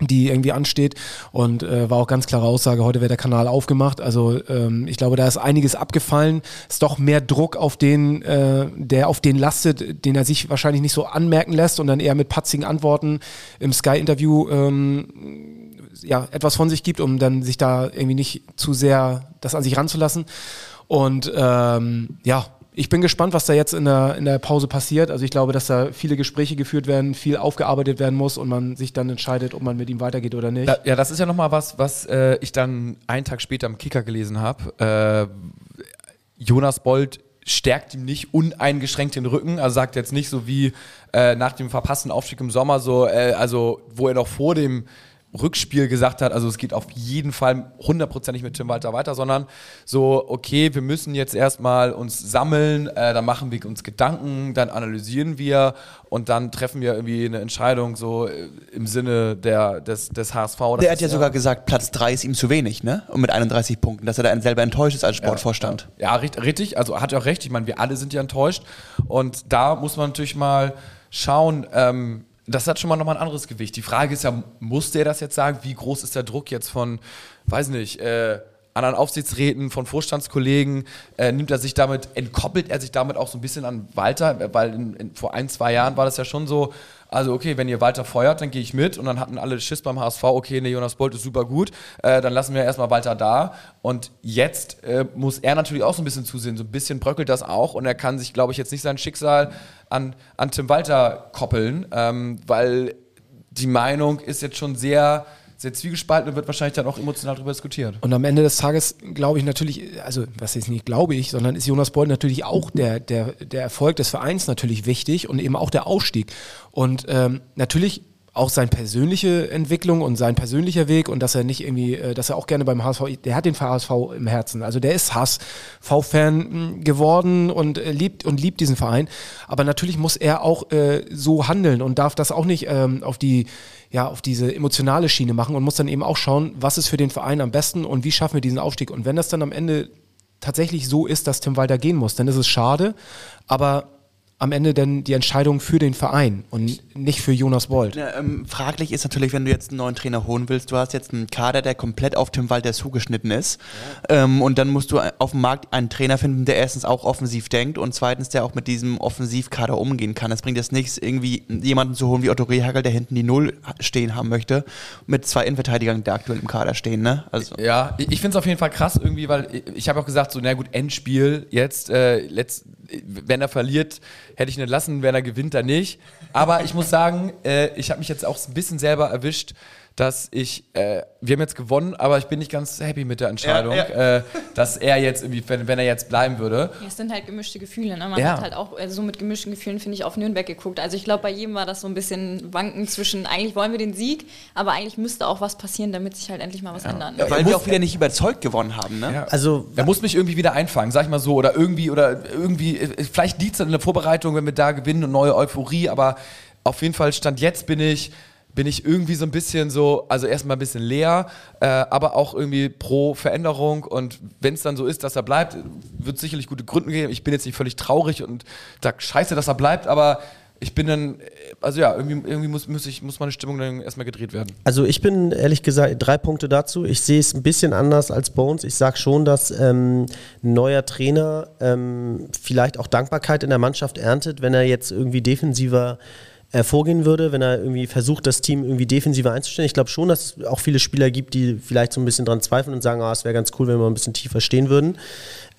die irgendwie ansteht und äh, war auch ganz klare Aussage, heute wird der Kanal aufgemacht. Also ähm, ich glaube, da ist einiges abgefallen. Ist doch mehr Druck auf den, äh, der auf den lastet, den er sich wahrscheinlich nicht so anmerken lässt und dann eher mit patzigen Antworten im Sky-Interview ähm, ja, etwas von sich gibt, um dann sich da irgendwie nicht zu sehr das an sich ranzulassen. Und ähm, ja, ich bin gespannt, was da jetzt in der, in der Pause passiert. Also ich glaube, dass da viele Gespräche geführt werden, viel aufgearbeitet werden muss und man sich dann entscheidet, ob man mit ihm weitergeht oder nicht. Da, ja, das ist ja nochmal was, was äh, ich dann einen Tag später im Kicker gelesen habe. Äh, Jonas Bold stärkt ihm nicht uneingeschränkt den Rücken, also sagt jetzt nicht so wie äh, nach dem verpassten Aufstieg im Sommer so, äh, also wo er noch vor dem Rückspiel gesagt hat, also es geht auf jeden Fall hundertprozentig mit Tim Walter weiter, sondern so, okay, wir müssen jetzt erstmal uns sammeln, äh, dann machen wir uns Gedanken, dann analysieren wir und dann treffen wir irgendwie eine Entscheidung so äh, im Sinne der, des, des HSV. Der hat ja sogar gesagt, Platz 3 ist ihm zu wenig, ne? Und mit 31 Punkten, dass er da selber enttäuscht ist als Sportvorstand. Ja, richt- richtig, also hat er auch recht. Ich meine, wir alle sind ja enttäuscht. Und da muss man natürlich mal schauen, ähm, das hat schon mal nochmal ein anderes Gewicht. Die Frage ist ja, muss der das jetzt sagen? Wie groß ist der Druck jetzt von, weiß nicht, äh, anderen Aufsichtsräten, von Vorstandskollegen? Äh, nimmt er sich damit, entkoppelt er sich damit auch so ein bisschen an Walter? Weil in, in, vor ein, zwei Jahren war das ja schon so, also okay, wenn ihr Walter feuert, dann gehe ich mit. Und dann hatten alle Schiss beim HSV, okay, ne, Jonas Bolt ist super gut, äh, dann lassen wir erstmal Walter da. Und jetzt äh, muss er natürlich auch so ein bisschen zusehen, so ein bisschen bröckelt das auch. Und er kann sich, glaube ich, jetzt nicht sein Schicksal an, an Tim Walter koppeln, ähm, weil die Meinung ist jetzt schon sehr, sehr zwiegespalten und wird wahrscheinlich dann auch emotional darüber diskutiert. Und am Ende des Tages glaube ich natürlich, also was jetzt nicht glaube ich, sondern ist Jonas Bold natürlich auch der, der, der Erfolg des Vereins natürlich wichtig und eben auch der Aufstieg. Und ähm, natürlich auch seine persönliche Entwicklung und sein persönlicher Weg und dass er nicht irgendwie, äh, dass er auch gerne beim HSV, der hat den HSV im Herzen. Also der ist HSV-Fan geworden und äh, liebt und liebt diesen Verein. Aber natürlich muss er auch äh, so handeln und darf das auch nicht ähm, auf die ja, auf diese emotionale Schiene machen und muss dann eben auch schauen, was ist für den Verein am besten und wie schaffen wir diesen Aufstieg. Und wenn das dann am Ende tatsächlich so ist, dass Tim Walter gehen muss, dann ist es schade, aber am Ende dann die Entscheidung für den Verein und nicht für Jonas Bold. Ja, ähm, fraglich ist natürlich, wenn du jetzt einen neuen Trainer holen willst, du hast jetzt einen Kader, der komplett auf Tim Walter zugeschnitten ist. Ähm, und dann musst du auf dem Markt einen Trainer finden, der erstens auch offensiv denkt und zweitens, der auch mit diesem Offensivkader umgehen kann. Es bringt jetzt nichts, irgendwie jemanden zu holen wie Otto Rehagel, der hinten die Null stehen haben möchte, mit zwei Innenverteidigern, die aktuell im Kader stehen. Ne? Also, Ja, ich finde es auf jeden Fall krass irgendwie, weil ich- habe auch gesagt, so, na gut, Endspiel jetzt, äh, letzt, wenn er verliert, hätte ich ihn entlassen, wenn er gewinnt, dann nicht. Aber ich muss sagen, äh, ich habe mich jetzt auch ein bisschen selber erwischt, dass ich, äh, wir haben jetzt gewonnen, aber ich bin nicht ganz happy mit der Entscheidung, Ja, Äh, dass er jetzt irgendwie, wenn, wenn er jetzt bleiben würde. Ja, Es sind halt gemischte Gefühle. Ne? Man Ja. hat halt auch also so mit gemischten Gefühlen, finde ich, auf Nürnberg geguckt. Also ich glaube, bei jedem war das so ein bisschen wanken zwischen, eigentlich wollen wir den Sieg, aber eigentlich müsste auch was passieren, damit sich halt endlich mal was ändert. weil er wir auch wieder nicht überzeugt gewonnen haben. Ne? Ja. Also Er muss mich irgendwie wieder einfangen, sag ich mal so. Oder irgendwie, oder irgendwie, äh, vielleicht liegt es in der Vorbereitung, wenn wir da gewinnen und neue Euphorie, aber auf jeden Fall Stand jetzt bin ich, bin ich irgendwie so ein bisschen so, also erstmal ein bisschen leer, äh, aber auch irgendwie pro Veränderung. Und wenn es dann so ist, dass er bleibt, wird sicherlich gute Gründe geben. Ich bin jetzt nicht völlig traurig und sag scheiße, dass er bleibt, aber ich bin dann, äh, also ja, irgendwie, irgendwie muss, muss, ich, muss meine Stimmung dann erstmal gedreht werden. Also ich bin ehrlich gesagt drei Punkte dazu. Ich sehe es ein bisschen anders als Bones. Ich sage schon, dass ähm, ein neuer Trainer ähm, vielleicht auch Dankbarkeit in der Mannschaft erntet, wenn er jetzt irgendwie defensiver äh, vorgehen würde, wenn er irgendwie versucht, das Team irgendwie defensiver einzustellen. Ich glaube schon, dass es auch viele Spieler gibt, die vielleicht so ein bisschen dran zweifeln und sagen, ah, es wäre ganz cool, wenn wir ein bisschen tiefer stehen würden.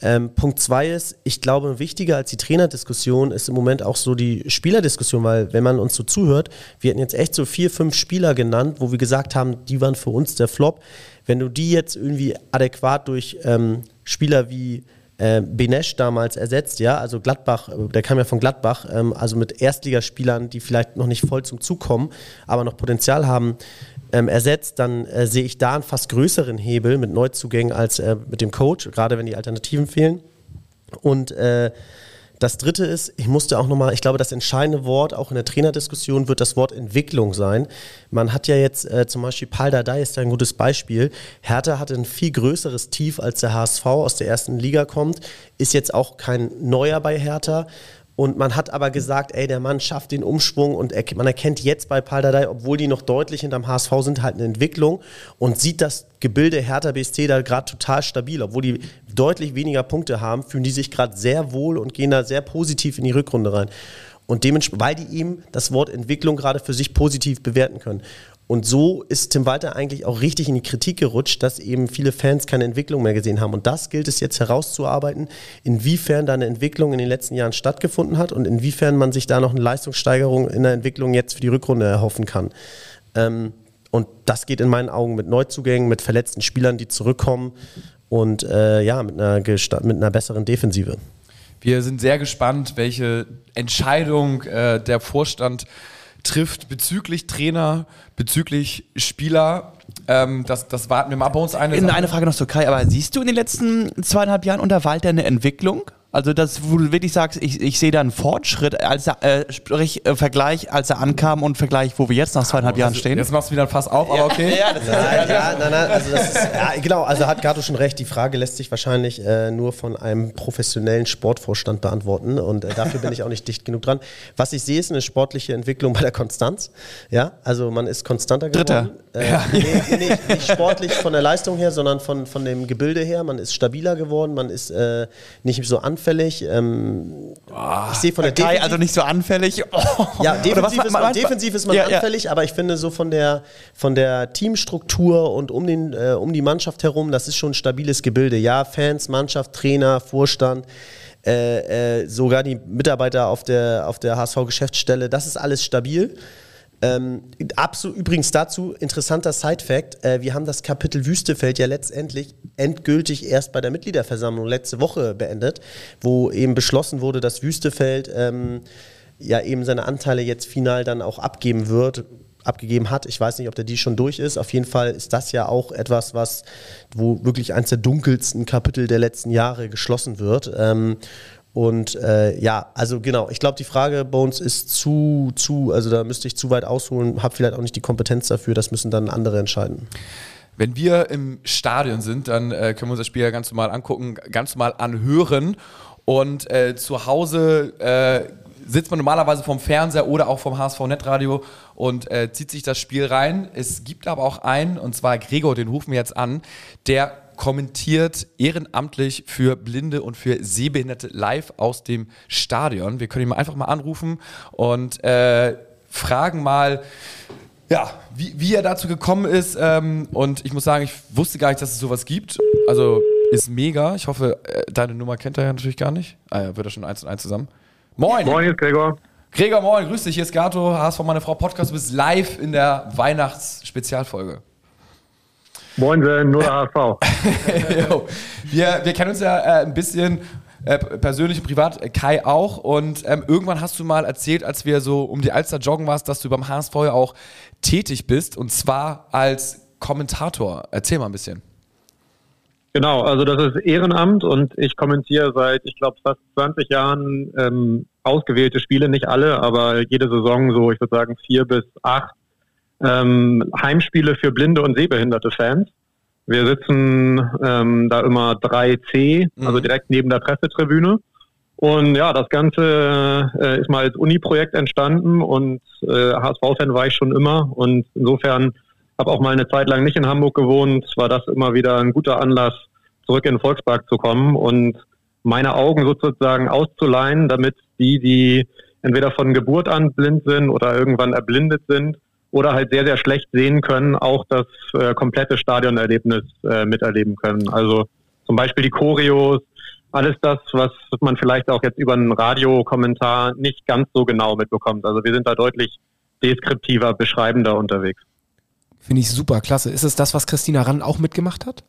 Ähm, Punkt zwei ist, ich glaube, wichtiger als die Trainerdiskussion ist im Moment auch so die Spielerdiskussion, weil wenn man uns so zuhört, wir hätten jetzt echt so vier, fünf Spieler genannt, wo wir gesagt haben, die waren für uns der Flop. Wenn du die jetzt irgendwie adäquat durch ähm, Spieler wie äh, Benesch damals ersetzt, ja, also Gladbach, äh, der kam ja von Gladbach, ähm, also mit Erstligaspielern, die vielleicht noch nicht voll zum Zug kommen, aber noch Potenzial haben, ähm, ersetzt, dann äh, sehe ich da einen fast größeren Hebel mit Neuzugängen als äh, mit dem Coach, gerade wenn die Alternativen fehlen. Und äh, das dritte ist, ich musste auch nochmal, ich glaube, das entscheidende Wort auch in der Trainerdiskussion wird das Wort Entwicklung sein. Man hat ja jetzt äh, zum Beispiel Paul Dardai ist da ein gutes Beispiel. Hertha hatte ein viel größeres Tief, als der HSV aus der ersten Liga kommt, ist jetzt auch kein Neuer bei Hertha. Und man hat aber gesagt, ey, der Mann schafft den Umschwung und er, man erkennt jetzt bei Paldadei, obwohl die noch deutlich hinterm HSV sind, halt eine Entwicklung und sieht das Gebilde Hertha BSC da gerade total stabil. Obwohl die deutlich weniger Punkte haben, fühlen die sich gerade sehr wohl und gehen da sehr positiv in die Rückrunde rein. Und dementsprechend, weil die eben das Wort Entwicklung gerade für sich positiv bewerten können. Und so ist Tim Walter eigentlich auch richtig in die Kritik gerutscht, dass eben viele Fans keine Entwicklung mehr gesehen haben. Und das gilt es jetzt herauszuarbeiten, inwiefern da eine Entwicklung in den letzten Jahren stattgefunden hat und inwiefern man sich da noch eine Leistungssteigerung in der Entwicklung jetzt für die Rückrunde erhoffen kann. Ähm, und das geht in meinen Augen mit Neuzugängen, mit verletzten Spielern, die zurückkommen und äh, ja, mit einer, mit einer besseren Defensive. Wir sind sehr gespannt, welche Entscheidung äh, der Vorstand trifft bezüglich Trainer, bezüglich Spieler. Ähm, das, das warten wir mal bei uns eine. Eine Frage noch zu Kai, aber siehst du in den letzten zweieinhalb Jahren unter Walter eine Entwicklung? Also das, wo du wirklich sagst, ich, ich sehe da einen Fortschritt, als er, äh, sprich äh, Vergleich, als er ankam und Vergleich, wo wir jetzt nach zweieinhalb Jahren stehen. Jetzt machst du wieder ein Fass auf, aber okay. Ja, das nein, ja, nein, nein, also das ist, ja, genau, also hat Gato schon recht, die Frage lässt sich wahrscheinlich äh, nur von einem professionellen Sportvorstand beantworten und äh, dafür bin ich auch nicht dicht genug dran. Was ich sehe, ist eine sportliche Entwicklung bei der Konstanz. Ja, also man ist konstanter geworden. Dritter. Äh, Ja. nee, nee, nicht sportlich von der Leistung her, sondern von, von dem Gebilde her. Man ist stabiler geworden, man ist äh, nicht so anfällig. Ähm, ich sehe von der Defensiv- also nicht so anfällig. Oh. ja, defensiv, was ist ma- man, ma- defensiv ist man Ja, ja. anfällig, aber ich finde so von der, von der Teamstruktur und um, den, äh, um die Mannschaft herum, das ist schon ein stabiles Gebilde. Ja, Fans, Mannschaft, Trainer, Vorstand, äh, äh, sogar die Mitarbeiter auf der, auf der HSV-Geschäftsstelle, das ist alles stabil. Ähm, absolut, übrigens dazu, interessanter Side-Fact: äh, Wir haben das Kapitel Wüstefeld ja letztendlich endgültig erst bei der Mitgliederversammlung letzte Woche beendet, wo eben beschlossen wurde, dass Wüstefeld ähm, ja eben seine Anteile jetzt final dann auch abgeben wird, abgegeben hat. Ich weiß nicht, ob der die schon durch ist. Auf jeden Fall ist das ja auch etwas, was, wo wirklich eines der dunkelsten Kapitel der letzten Jahre geschlossen wird. Ähm, und äh, ja, also genau, ich glaube, die Frage uns ist zu, zu, also da müsste ich zu weit ausholen, habe vielleicht auch nicht die Kompetenz dafür, das müssen dann andere entscheiden. Wenn wir im Stadion sind, dann äh, können wir uns das Spiel ja ganz normal angucken, ganz normal anhören. Und äh, zu Hause äh, sitzt man normalerweise vom Fernseher oder auch vom HSV Netradio und äh, zieht sich das Spiel rein. Es gibt aber auch einen, und zwar Gregor, den rufen wir jetzt an, der kommentiert ehrenamtlich für Blinde und für Sehbehinderte live aus dem Stadion. Wir können ihn mal einfach mal anrufen und äh, fragen mal, ja, wie, wie er dazu gekommen ist. Ähm, und ich muss sagen, ich wusste gar nicht, dass es sowas gibt. Also ist mega. Ich hoffe, äh, deine Nummer kennt er ja natürlich gar nicht. Ah ja, wird er schon eins und eins zusammen. Moin! Moin, hier ist Gregor. Gregor, moin, grüß dich. Hier ist Gato, HSV Meine Frau Podcast. Du bist live in der Weihnachts-Spezialfolge. Moin, nur der HSV. Wir, wir kennen uns ja äh, ein bisschen äh, persönlich und privat, äh, Kai auch. Und ähm, irgendwann hast du mal erzählt, als wir so um die Alster joggen warst, dass du beim HSV ja auch tätig bist und zwar als Kommentator. Erzähl mal ein bisschen. Genau, also das ist Ehrenamt und ich kommentiere seit, ich glaube, fast 20 Jahren ähm, ausgewählte Spiele, nicht alle, aber jede Saison so, ich würde sagen, vier bis acht ähm, Heimspiele für blinde und sehbehinderte Fans. Wir sitzen ähm, da immer 3C, also direkt neben der Pressetribüne. Und ja, das Ganze äh, ist mal als Uni-Projekt entstanden und äh, HSV-Fan war ich schon immer und insofern habe auch mal eine Zeit lang nicht in Hamburg gewohnt, war das immer wieder ein guter Anlass, zurück in den Volkspark zu kommen und meine Augen sozusagen auszuleihen, damit die, die entweder von Geburt an blind sind oder irgendwann erblindet sind oder halt sehr, sehr schlecht sehen können, auch das äh, komplette Stadionerlebnis äh, miterleben können. Also zum Beispiel die Choreos, alles das, was man vielleicht auch jetzt über einen Radiokommentar nicht ganz so genau mitbekommt. Also wir sind da deutlich deskriptiver, beschreibender unterwegs. Finde ich super, klasse. Ist es das, was Christina Rann auch mitgemacht hat?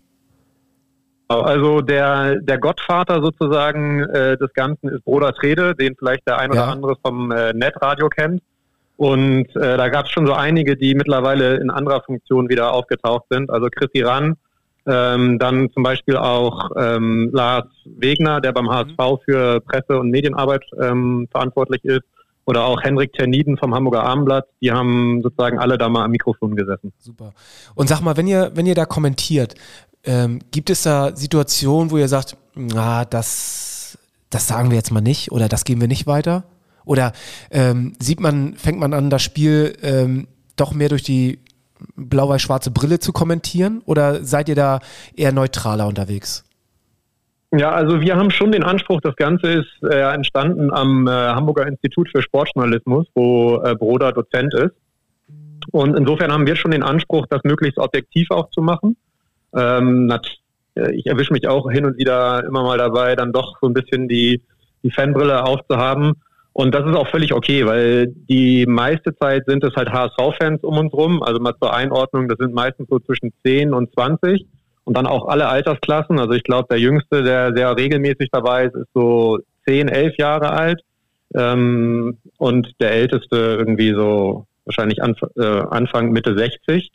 Also der, der Gottvater sozusagen äh, des Ganzen ist Bruder Trede, den vielleicht der ein oder Ja. andere vom äh, Netradio kennt. Und äh, da gab es schon so einige, die mittlerweile in anderer Funktion wieder aufgetaucht sind. Also Chrissy Rann, ähm, dann zum Beispiel auch ähm, Lars Wegner, der beim HSV für Presse- und Medienarbeit ähm, verantwortlich ist. Oder auch Henrik Terniden vom Hamburger Abendblatt. Die haben sozusagen alle da mal am Mikrofon gesessen. Super. Und sag mal, wenn ihr, wenn ihr da kommentiert, ähm, gibt es da Situationen, wo ihr sagt, na, das, das sagen wir jetzt mal nicht oder das geben wir nicht weiter? Oder ähm, sieht man, fängt man an, das Spiel ähm, doch mehr durch die blau-weiß-schwarze Brille zu kommentieren? Oder seid ihr da eher neutraler unterwegs? Ja, also wir haben schon den Anspruch, das Ganze ist äh, entstanden am äh, Hamburger Institut für Sportjournalismus, wo äh, Broder Dozent ist. Und insofern haben wir schon den Anspruch, das möglichst objektiv auch zu machen. Ähm, äh, ich erwische mich auch hin und wieder immer mal dabei, dann doch so ein bisschen die, die Fanbrille aufzuhaben. Und das ist auch völlig okay, weil die meiste Zeit sind es halt HSV-Fans um uns rum. Also mal zur Einordnung, das sind meistens so zwischen 10 und 20 und dann auch alle Altersklassen. Also ich glaube, der Jüngste, der sehr regelmäßig dabei ist, ist so 10, 11 Jahre alt. Ähm, und der Älteste irgendwie so wahrscheinlich äh, Anfang, Mitte 60.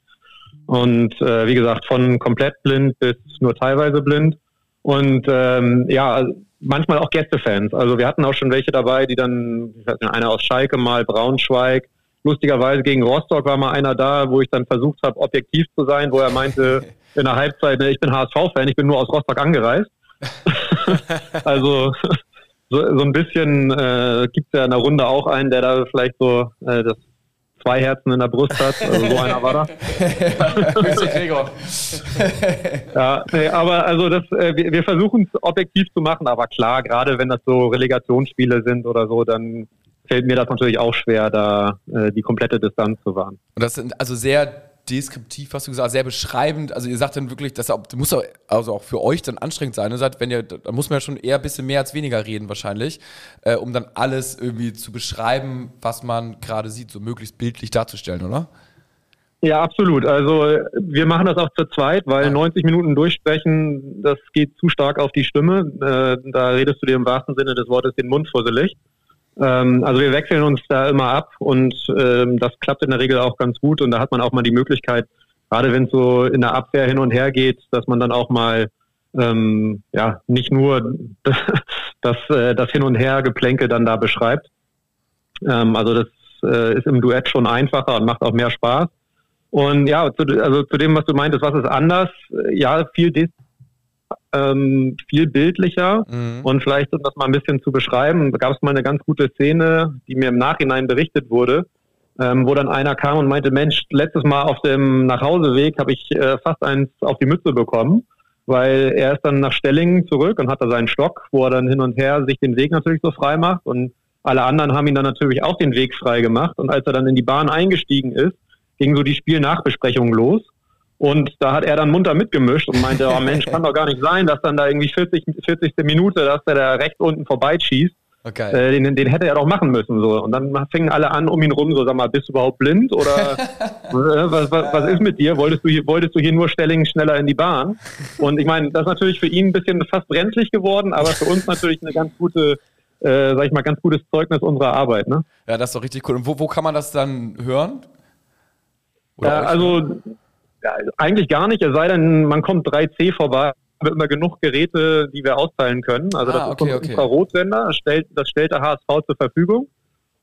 Und äh, wie gesagt, von komplett blind bis nur teilweise blind. Und ähm, ja, manchmal auch Gästefans. Also wir hatten auch schon welche dabei, die dann, ich weiß nicht, einer aus Schalke mal, Braunschweig. Lustigerweise gegen Rostock war mal einer da, wo ich dann versucht habe, objektiv zu sein, wo er meinte in der Halbzeit, ne, ich bin HSV-Fan, ich bin nur aus Rostock angereist. also so, so ein bisschen äh, gibt es ja in der Runde auch einen, der da vielleicht so äh, das zwei Herzen in der Brust hat. Also so einer war da. Grüße, Gregor. Ja, nee, aber also das, äh, wir, wir versuchen es objektiv zu machen, aber klar, gerade wenn das so Relegationsspiele sind oder so, dann fällt mir das natürlich auch schwer, da äh, die komplette Distanz zu wahren. Und das sind also sehr deskriptiv, hast du gesagt, sehr beschreibend. Also ihr sagt dann wirklich, das muss auch, also auch für euch dann anstrengend sein. Sagt, wenn ihr, da muss man ja schon eher ein bisschen mehr als weniger reden wahrscheinlich, äh, um dann alles irgendwie zu beschreiben, was man gerade sieht, so möglichst bildlich darzustellen, oder? Ja, absolut. Also wir machen das auch zu zweit, weil 90 Minuten durchsprechen, das geht zu stark auf die Stimme. Äh, da redest du dir im wahrsten Sinne des Wortes den Mund fusselig. Ähm, also wir wechseln uns da immer ab und ähm, das klappt in der Regel auch ganz gut und da hat man auch mal die Möglichkeit, gerade wenn es so in der Abwehr hin und her geht, dass man dann auch mal ähm, ja nicht nur das, äh, das Hin und Her Geplänkel dann da beschreibt. Ähm, also das äh, ist im Duett schon einfacher und macht auch mehr Spaß. Und ja, zu, also zu dem, was du meintest, was ist anders? Ja, viel ähm, viel bildlicher Mhm. und vielleicht, um das mal ein bisschen zu beschreiben, gab es mal eine ganz gute Szene, die mir im Nachhinein berichtet wurde, ähm, wo dann einer kam und meinte, Mensch, letztes Mal auf dem Nachhauseweg habe ich äh, fast eins auf die Mütze bekommen, weil er ist dann nach Stellingen zurück und hat da seinen Stock, wo er dann hin und her sich den Weg natürlich so frei macht und alle anderen haben ihn dann natürlich auch den Weg frei gemacht und als er dann in die Bahn eingestiegen ist, ging so die Spielnachbesprechung los und da hat er dann munter mitgemischt und meinte, oh Mensch, kann doch gar nicht sein, dass dann da irgendwie 40, 40. Minute, dass der da rechts unten vorbeischießt. Okay. Äh, den, den hätte er doch machen müssen. So. Und dann fingen alle an um ihn rum, so sag mal, bist du überhaupt blind? Oder äh, was, was, was ist mit dir? Wolltest du, hier, wolltest du hier nur Stellingen schneller in die Bahn? Und ich meine, das ist natürlich für ihn ein bisschen fast brenzlig geworden, aber für uns natürlich eine ganz gute, äh, sag ich mal, ganz gutes Zeugnis unserer Arbeit. Ne? Ja, das ist doch richtig cool. Und wo, wo kann man das dann hören? Euch? also ja, eigentlich gar nicht, es sei denn, man kommt 3C vorbei. Wir immer genug Geräte, die wir austeilen können. Also Ah, das okay, ist ein okay. Infrarotsender, das stellt, das stellt der HSV zur Verfügung.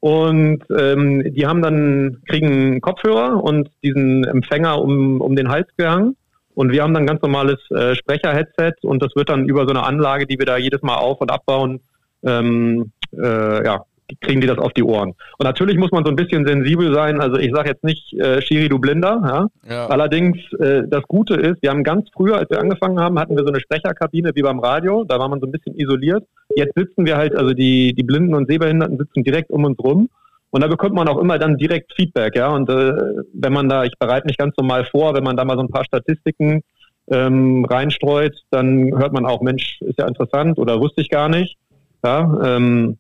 Und ähm, die haben dann, kriegen Kopfhörer und diesen Empfänger um, um den Hals gehangen. Und wir haben dann ganz normales äh, Sprecher-Headset und das wird dann über so eine Anlage, die wir da jedes Mal auf- und abbauen, ähm, äh, ja, kriegen die das auf die Ohren. Und natürlich muss man so ein bisschen sensibel sein. Also ich sage jetzt nicht, äh, Schiri, du Blinder. Ja? Ja. Allerdings, äh, das Gute ist, wir haben ganz früher, als wir angefangen haben, hatten wir so eine Sprecherkabine wie beim Radio. Da war man so ein bisschen isoliert. Jetzt sitzen wir halt, also die, die Blinden und Sehbehinderten sitzen direkt um uns rum. Und da bekommt man auch immer dann direkt Feedback, ja. Und äh, wenn man da, ich bereite mich ganz normal vor, wenn man da mal so ein paar Statistiken ähm, reinstreut, dann hört man auch, Mensch, ist ja interessant oder wusste ich gar nicht. Ja, ähm,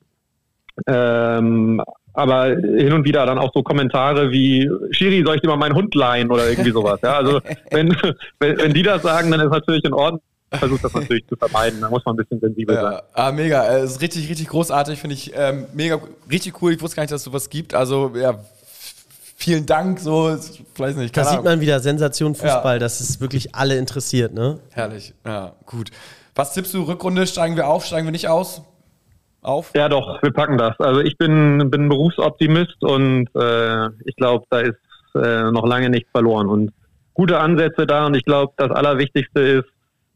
ähm, aber hin und wieder dann auch so Kommentare wie, Schiri, soll ich dir mal meinen Hund leihen oder irgendwie sowas. Ja, also wenn, wenn, wenn die das sagen, dann ist natürlich in Ordnung. Ich versuche das natürlich zu vermeiden. Da muss man ein bisschen sensibel sein. Ja, ah, mega. Äh, Es ist richtig, richtig großartig, finde ich. Ähm, mega, richtig cool. Ich wusste gar nicht, dass es sowas gibt. Also, ja, vielen Dank. So, ich weiß nicht. Da sieht man wieder Sensation Fußball, Ja. dass es wirklich alle interessiert, ne? Herrlich. Ja, gut. Was tippst du? Rückrunde? Steigen wir auf? Steigen wir nicht aus? Auf? Ja, doch, wir packen das. Also ich bin, bin Berufsoptimist und äh, ich glaube, da ist äh, noch lange nichts verloren. Und gute Ansätze da und ich glaube, das Allerwichtigste ist,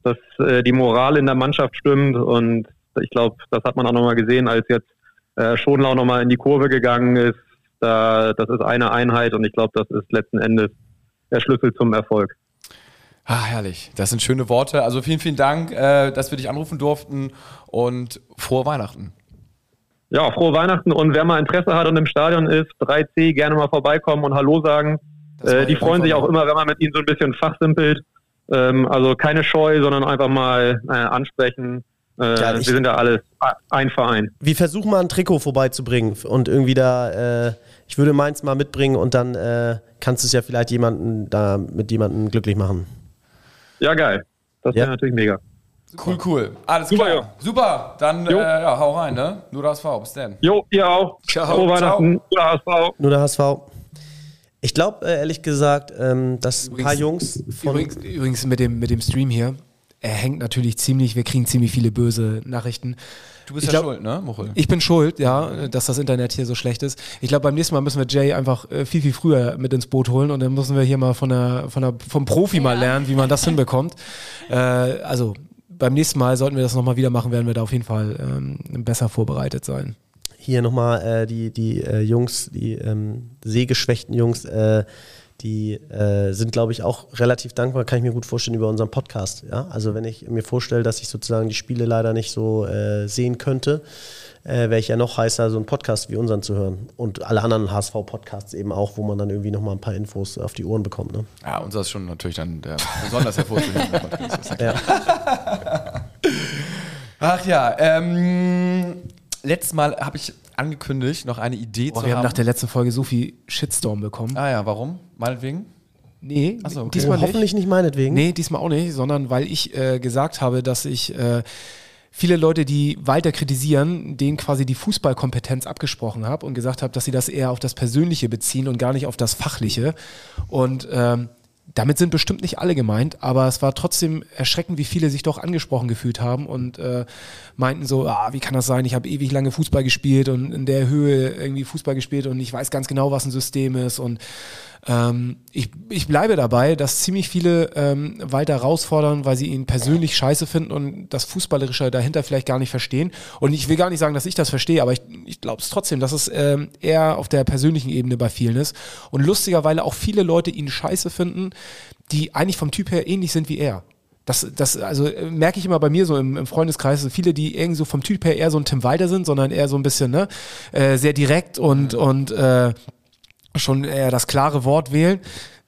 dass äh, die Moral in der Mannschaft stimmt und ich glaube, das hat man auch nochmal gesehen, als jetzt äh, Schonlau nochmal in die Kurve gegangen ist. Da, das ist eine Einheit und ich glaube, das ist letzten Endes der Schlüssel zum Erfolg. Ah, herrlich. Das sind schöne Worte. Also vielen, vielen Dank, äh, dass wir dich anrufen durften und frohe Weihnachten. Ja, frohe Weihnachten und wer mal Interesse hat und im Stadion ist, 3C, gerne mal vorbeikommen und Hallo sagen. Äh, die freuen sich auch immer, wenn man mit ihnen so ein bisschen fachsimpelt. Ähm, also keine Scheu, sondern einfach mal äh, ansprechen. Äh, Ja, wir sind ja alles ein Verein. Wir versuchen mal ein Trikot vorbeizubringen und irgendwie da, äh, ich würde meins mal mitbringen und dann äh, kannst du es ja vielleicht jemanden da mit jemandem glücklich machen. Ja, geil. Das Ja. wäre natürlich mega. Cool, cool. Alles Super, klar. ja. Super. Dann, äh, Jo. ja, hau rein, ne? Nur das V. Bis dann. Jo, ihr auch. Ciao. Frohe Weihnachten. Gute HSV. Nur der HSV. Ich glaube, äh, ehrlich gesagt, ähm, dass ein paar Jungs von. Übrigens, übrigens mit, dem, mit dem Stream hier, er hängt natürlich ziemlich, wir kriegen ziemlich viele böse Nachrichten. Du bist Ich ja glaub- schuld, ne, Muchel? Ich bin schuld, ja, dass das Internet hier so schlecht ist. Ich glaube, beim nächsten Mal müssen wir Jay einfach äh, viel, viel früher mit ins Boot holen und dann müssen wir hier mal von der, von der, vom Profi mal Ja. lernen, wie man das hinbekommt. Äh, also beim nächsten Mal sollten wir das nochmal wieder machen, werden wir da auf jeden Fall ähm, besser vorbereitet sein. hier nochmal äh, die, die äh, Jungs, die ähm, sehgeschwächten Jungs, äh, die äh, sind, glaube ich, auch relativ dankbar, kann ich mir gut vorstellen, über unseren Podcast. Ja? Also wenn ich mir vorstelle, dass ich sozusagen die Spiele leider nicht so äh, sehen könnte, äh, wäre ich ja noch heißer, so einen Podcast wie unseren zu hören. Und alle anderen HSV-Podcasts eben auch, wo man dann irgendwie nochmal ein paar Infos auf die Ohren bekommt. Ne? Ja, unser ist schon natürlich dann der besonders hervorzuhebende Podcast. ja. Ach ja, ähm, letztes Mal habe ich angekündigt, noch eine Idee Boah, zu wir haben haben. nach der letzten Folge so viel Shitstorm bekommen. ah ja, warum? Meinetwegen? Nee, Ach so, okay. diesmal Oh, nicht. hoffentlich nicht meinetwegen. Nee, diesmal auch nicht, sondern weil ich äh, gesagt habe, dass ich äh, viele Leute, die Walter kritisieren, denen quasi die Fußballkompetenz abgesprochen habe und gesagt habe, dass sie das eher auf das Persönliche beziehen und gar nicht auf das Fachliche. Und ähm, damit sind bestimmt nicht alle gemeint, aber es war trotzdem erschreckend, wie viele sich doch angesprochen gefühlt haben und äh, meinten so, ah, wie kann das sein? Ich habe ewig lange Fußball gespielt und in der Höhe irgendwie Fußball gespielt und ich weiß ganz genau, was ein System ist und ähm, ich, ich bleibe dabei, dass ziemlich viele ähm, Walter herausfordern, weil sie ihn persönlich scheiße finden und das Fußballerische dahinter vielleicht gar nicht verstehen. Und ich will gar nicht sagen, dass ich das verstehe, aber ich, ich glaube es trotzdem, dass es ähm, eher auf der persönlichen Ebene bei vielen ist. Und lustigerweise auch viele Leute ihn scheiße finden, die eigentlich vom Typ her ähnlich sind wie er. Das, das also äh, merke ich immer bei mir so im, im Freundeskreis, so viele, die irgendwie so vom Typ her eher so ein Tim Walter sind, sondern eher so ein bisschen, ne, äh, sehr direkt und, und äh, schon eher das klare Wort wählen,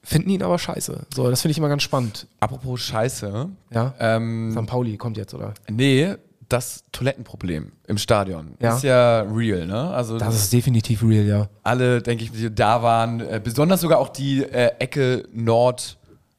finden ihn aber scheiße. So, das finde ich immer ganz spannend. Apropos Scheiße. Ja. Ähm, St. Pauli kommt jetzt, oder? nee, das Toilettenproblem im Stadion Ja. ist ja real, ne? Also Das ist definitiv real, ja. alle, denke ich, die da waren, äh, besonders sogar auch die äh, Ecke Nord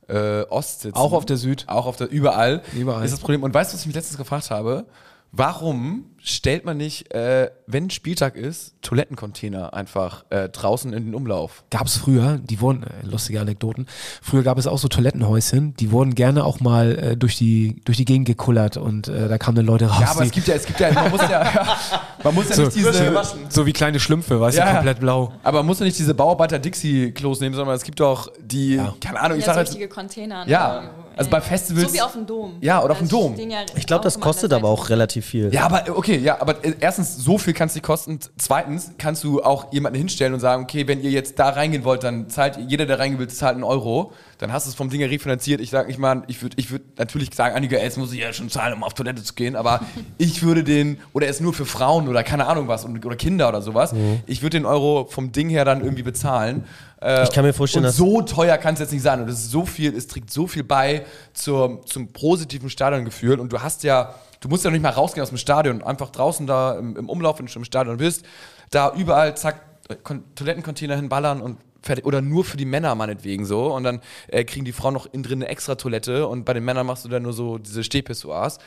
äh, Ost sitzen. Auch auf der Süd. Auch auf der überall. Überall. Ist das Problem. Und weißt du, was ich mich letztens gefragt habe? Warum stellt man nicht, äh, wenn Spieltag ist, Toilettencontainer einfach äh, draußen in den Umlauf? Gab es früher, die wurden, äh, lustige Anekdoten, früher gab es auch so Toilettenhäuschen, die wurden gerne auch mal äh, durch, die, durch die Gegend gekullert und äh, da kamen dann Leute raus. Ja, aber die, es gibt ja, es gibt ja, man muss ja, man muss ja so, nicht diese, so wie kleine Schlümpfe, weißt Ja. du, komplett blau. aber man muss ja nicht diese Bauarbeiter Dixie-Klos nehmen, sondern es gibt doch die, keine Ahnung, ich Ja, sag so jetzt, richtige Container. ne? Ja, also bei Festivals- So wie auf dem Dom. Ja, oder auf dem Das Dom. ja Ich glaube, das kostet aber auch relativ viel. Ja, aber okay, okay, ja, aber äh, erstens, so viel kann es nicht kosten. Zweitens kannst du auch jemanden hinstellen und sagen, okay, wenn ihr jetzt da reingehen wollt, dann zahlt jeder, der reingehen will, zahlt einen Euro. Dann hast du es vom Ding her refinanziert. Ich sage, ich meine, ich würde ich würd natürlich sagen, einige, jetzt muss ich ja schon zahlen, um auf Toilette zu gehen, aber ich würde den, oder er ist nur für Frauen oder keine Ahnung was, oder Kinder oder sowas. Ich würde den Euro vom Ding her dann irgendwie bezahlen. Äh, Ich kann mir vorstellen, und dass- so teuer kann es jetzt nicht sein. Und es ist so viel, es trägt so viel bei zur, zum positiven Stadiongefühl. Und du hast ja, du musst ja nicht mal rausgehen aus dem Stadion, einfach draußen da im, im Umlauf, wenn du schon im Stadion bist, da überall, zack, Kon Toilettencontainer hinballern und fertig. Oder nur für die Männer meinetwegen so. Und dann äh, kriegen die Frauen noch innen drin eine extra Toilette und bei den Männern machst du dann nur so diese Stehpissoirs.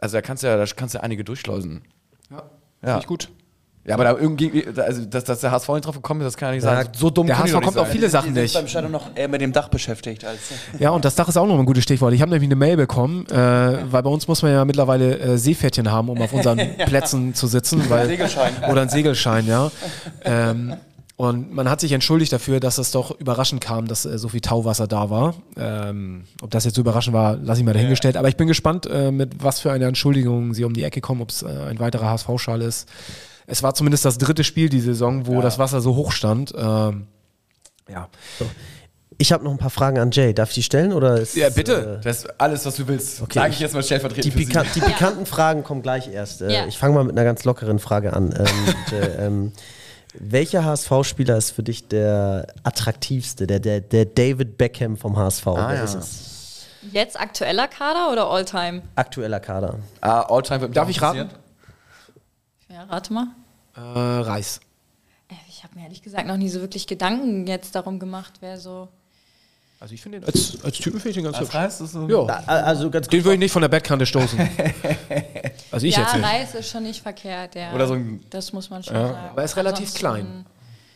Also da kannst du ja, da kannst du ja einige durchschleusen. Ja, Ja. Finde ich gut. Ja, aber da irgendwie, also dass, dass der HSV nicht drauf gekommen ist, das kann ja nicht Ja, sein. So dumm der können die HSV doch nicht kommt auf sein. viele Sachen nicht. beim Stadion noch eher mit dem Dach beschäftigt als. Ja, und das Dach ist auch noch ein gutes Stichwort. Ich habe nämlich eine Mail bekommen, äh, weil bei uns muss man ja mittlerweile äh, Seepferdchen haben, um auf unseren Plätzen zu sitzen. Weil, Segelschein. Oder ein Segelschein, ja. Ähm, und man hat sich entschuldigt dafür, dass es doch überraschend kam, dass äh, so viel Tauwasser da war. Ähm, ob das jetzt so überraschend war, lasse ich mal dahingestellt. Aber ich bin gespannt, äh, mit was für einer Entschuldigung sie um die Ecke kommen, ob es äh, ein weiterer HSV-Schal ist. Es war zumindest das dritte Spiel die Saison, wo das Wasser so hoch stand. Ähm, ja. Ich habe noch ein paar Fragen an Jay. Darf ich die stellen? Oder ist, Ja, bitte. Äh, Das ist alles, was du willst. Okay, Sag ich jetzt mal stellvertretend die, pika die pikanten Fragen kommen gleich erst. Äh, Ja. Ich fange mal mit einer ganz lockeren Frage an. Ähm, Jay, ähm, welcher HSV-Spieler ist für dich der attraktivste, der, der, der David Beckham vom HSV? Wer ja. ist es? Jetzt aktueller Kader oder Alltime? Aktueller Kader. Ah, Alltime Darf ich raten? Ja, rate mal. Äh, Reis. Äh, Ich habe mir ehrlich gesagt noch nie so wirklich Gedanken jetzt darum gemacht, wer so. Also ich finde den als, als Typen finde ich den ganz Was hübsch. heißt das so? Ja, A- Also ganz den würde ich nicht von der Bettkante stoßen. Also ich ja, jetzt nicht. Reis ist schon nicht verkehrt. Ja. Oder so ein- Das muss man schon sagen. Aber er ist relativ Ansonsten- klein.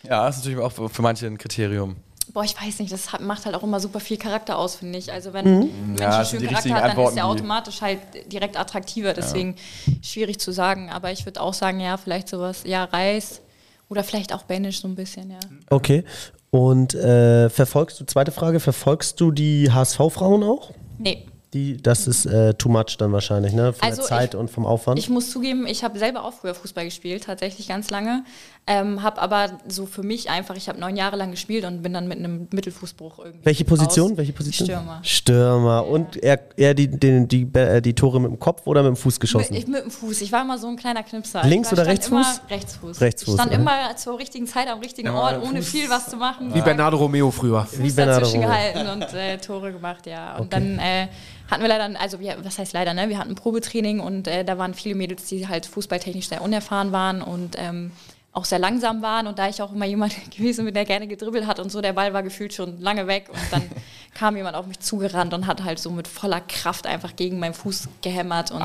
Ja, das ist natürlich auch für manche ein Kriterium. Boah, ich weiß nicht, das hat, macht halt auch immer super viel Charakter aus, finde ich. Also wenn Mhm. ein Mensch Ja, die Charakter hat, dann Antworten, ist er automatisch halt direkt attraktiver. Deswegen schwierig zu sagen. Aber ich würde auch sagen, ja, vielleicht sowas, ja, Reis oder vielleicht auch Banish so ein bisschen, ja. Okay. Und äh, verfolgst du, zweite Frage, verfolgst du die HSV-Frauen auch? Nee. Die, das ist äh, too much dann wahrscheinlich, ne? Von Also der Zeit ich- und vom Aufwand. Ich muss zugeben, ich habe selber auch früher Fußball gespielt, tatsächlich ganz lange. Ähm, habe aber so für mich einfach, ich habe neun Jahre lang gespielt und bin dann mit einem Mittelfußbruch irgendwie. Welche Position? raus. Welche Position? Stürmer. Stürmer. Und er, er die, die, die, äh, die Tore mit dem Kopf oder mit dem Fuß Mit, geschossen? ich mit dem Fuß. Ich war immer so ein kleiner Knipser. Links war, oder Rechtsfuß? Rechtsfuß. Rechtsfuß, Ich stand okay. immer zur richtigen Zeit am richtigen Ja, Ort, Fuß- ohne viel was zu machen. Wie Bernardo Romeo früher. Wie Fuß Bernardo dazwischen Romeo. gehalten und äh, Tore gemacht, ja. Und dann äh, hatten wir leider, also wir, was heißt leider, ne? Wir hatten ein Probetraining und äh, da waren viele Mädels, die halt fußballtechnisch sehr unerfahren waren und ähm, auch sehr langsam waren. Und da ich auch immer jemand gewesen bin, der gerne gedribbelt hat und so, der Ball war gefühlt schon lange weg und dann kam jemand auf mich zugerannt und hat halt so mit voller Kraft einfach gegen meinen Fuß gehämmert und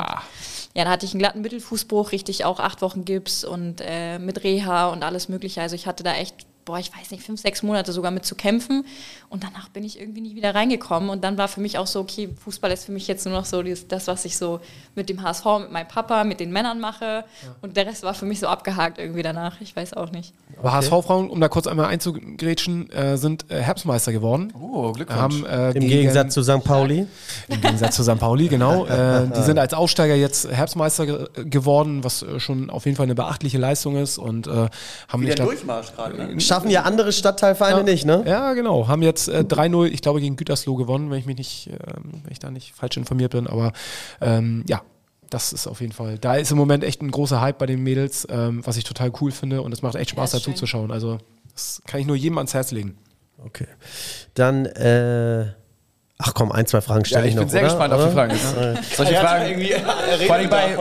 ja, da hatte ich einen glatten Mittelfußbruch, richtig auch acht Wochen Gips und äh, mit Reha und alles Mögliche. Also ich hatte da echt, boah, ich weiß nicht, fünf, sechs Monate sogar mit zu kämpfen. Und danach bin ich irgendwie nie wieder reingekommen. Und dann war für mich auch so, okay, Fußball ist für mich jetzt nur noch so das, was ich so mit dem HSV, mit meinem Papa, mit den Männern mache. Und der Rest war für mich so abgehakt irgendwie danach. Ich weiß auch nicht. Aber HSV-Frauen, um da kurz einmal einzugrätschen, äh, sind äh, Herbstmeister geworden. Oh, Glückwunsch. Haben, äh, Im gegen- Gegensatz zu St. Pauli. Im Gegensatz zu St. Pauli, genau. Äh, die sind als Aufsteiger jetzt Herbstmeister ge geworden, was äh, schon auf jeden Fall eine beachtliche Leistung ist. Und äh, haben Wieder ich glaub- Durchmarsch gerade, ne? Schaffen ja andere Stadtteilvereine nicht, ne? Ja, genau. Haben jetzt äh, 3-0, ich glaube, gegen Gütersloh gewonnen, wenn ich mich nicht, ähm, wenn ich da nicht falsch informiert bin. Aber ähm, ja, das ist auf jeden Fall. Da ist im Moment echt ein großer Hype bei den Mädels, ähm, was ich total cool finde. Und es macht echt Spaß, Ja, dazu zu schauen. Also, das kann ich nur jedem ans Herz legen. Okay. Dann, äh, ach komm, ein, zwei Fragen stelle Ja, ich ich noch. bin sehr oder? gespannt auf die Oder? Fragen. Solche Fragen, vor allem bei,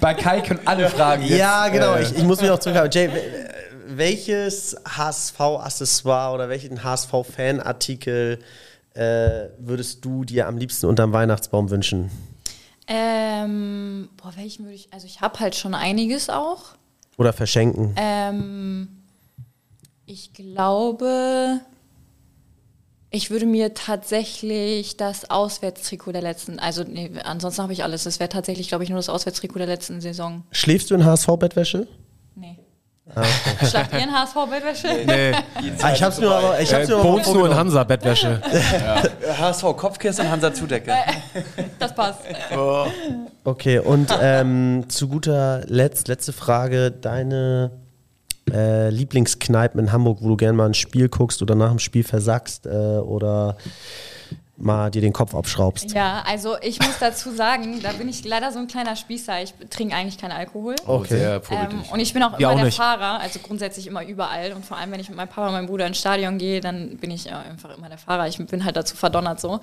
bei Kai können alle Fragen jetzt, Ja, genau. äh, Ich, ich muss mich auch zurückhalten. Jay, welches HSV-Accessoire oder welchen HSV-Fanartikel äh, würdest du dir am liebsten unterm Weihnachtsbaum wünschen? Ähm, boah, welchen würde ich, also ich habe halt schon einiges auch. Oder verschenken? Ähm, ich glaube, ich würde mir tatsächlich das Auswärtstrikot der letzten, also nee, ansonsten habe ich alles. Das wäre tatsächlich, glaube ich, nur das Auswärtstrikot der letzten Saison. Schläfst du in HSV-Bettwäsche? Schlagt ihr ein HSV-Bettwäsche? Nee. Ah, ich hab's nur aber, ich hab's Äh, nur nur in Hansa-Bettwäsche. HSV Kopfkissen, Hansa Zudecke. Das passt. Okay, und ähm, zu guter Letzt, letzte Frage, deine äh, Lieblingskneipen in Hamburg, wo du gerne mal ein Spiel guckst oder nach dem Spiel versackst äh, oder mal dir den Kopf abschraubst. Ja, also ich muss dazu sagen, da bin ich leider so ein kleiner Spießer. Ich trinke eigentlich keinen Alkohol. Okay. Sehr Ähm, und ich bin auch immer auch der nicht. Fahrer, also grundsätzlich immer überall. Und vor allem, wenn ich mit meinem Papa und meinem Bruder ins Stadion gehe, dann bin ich äh, einfach immer der Fahrer. Ich bin halt dazu verdonnert so.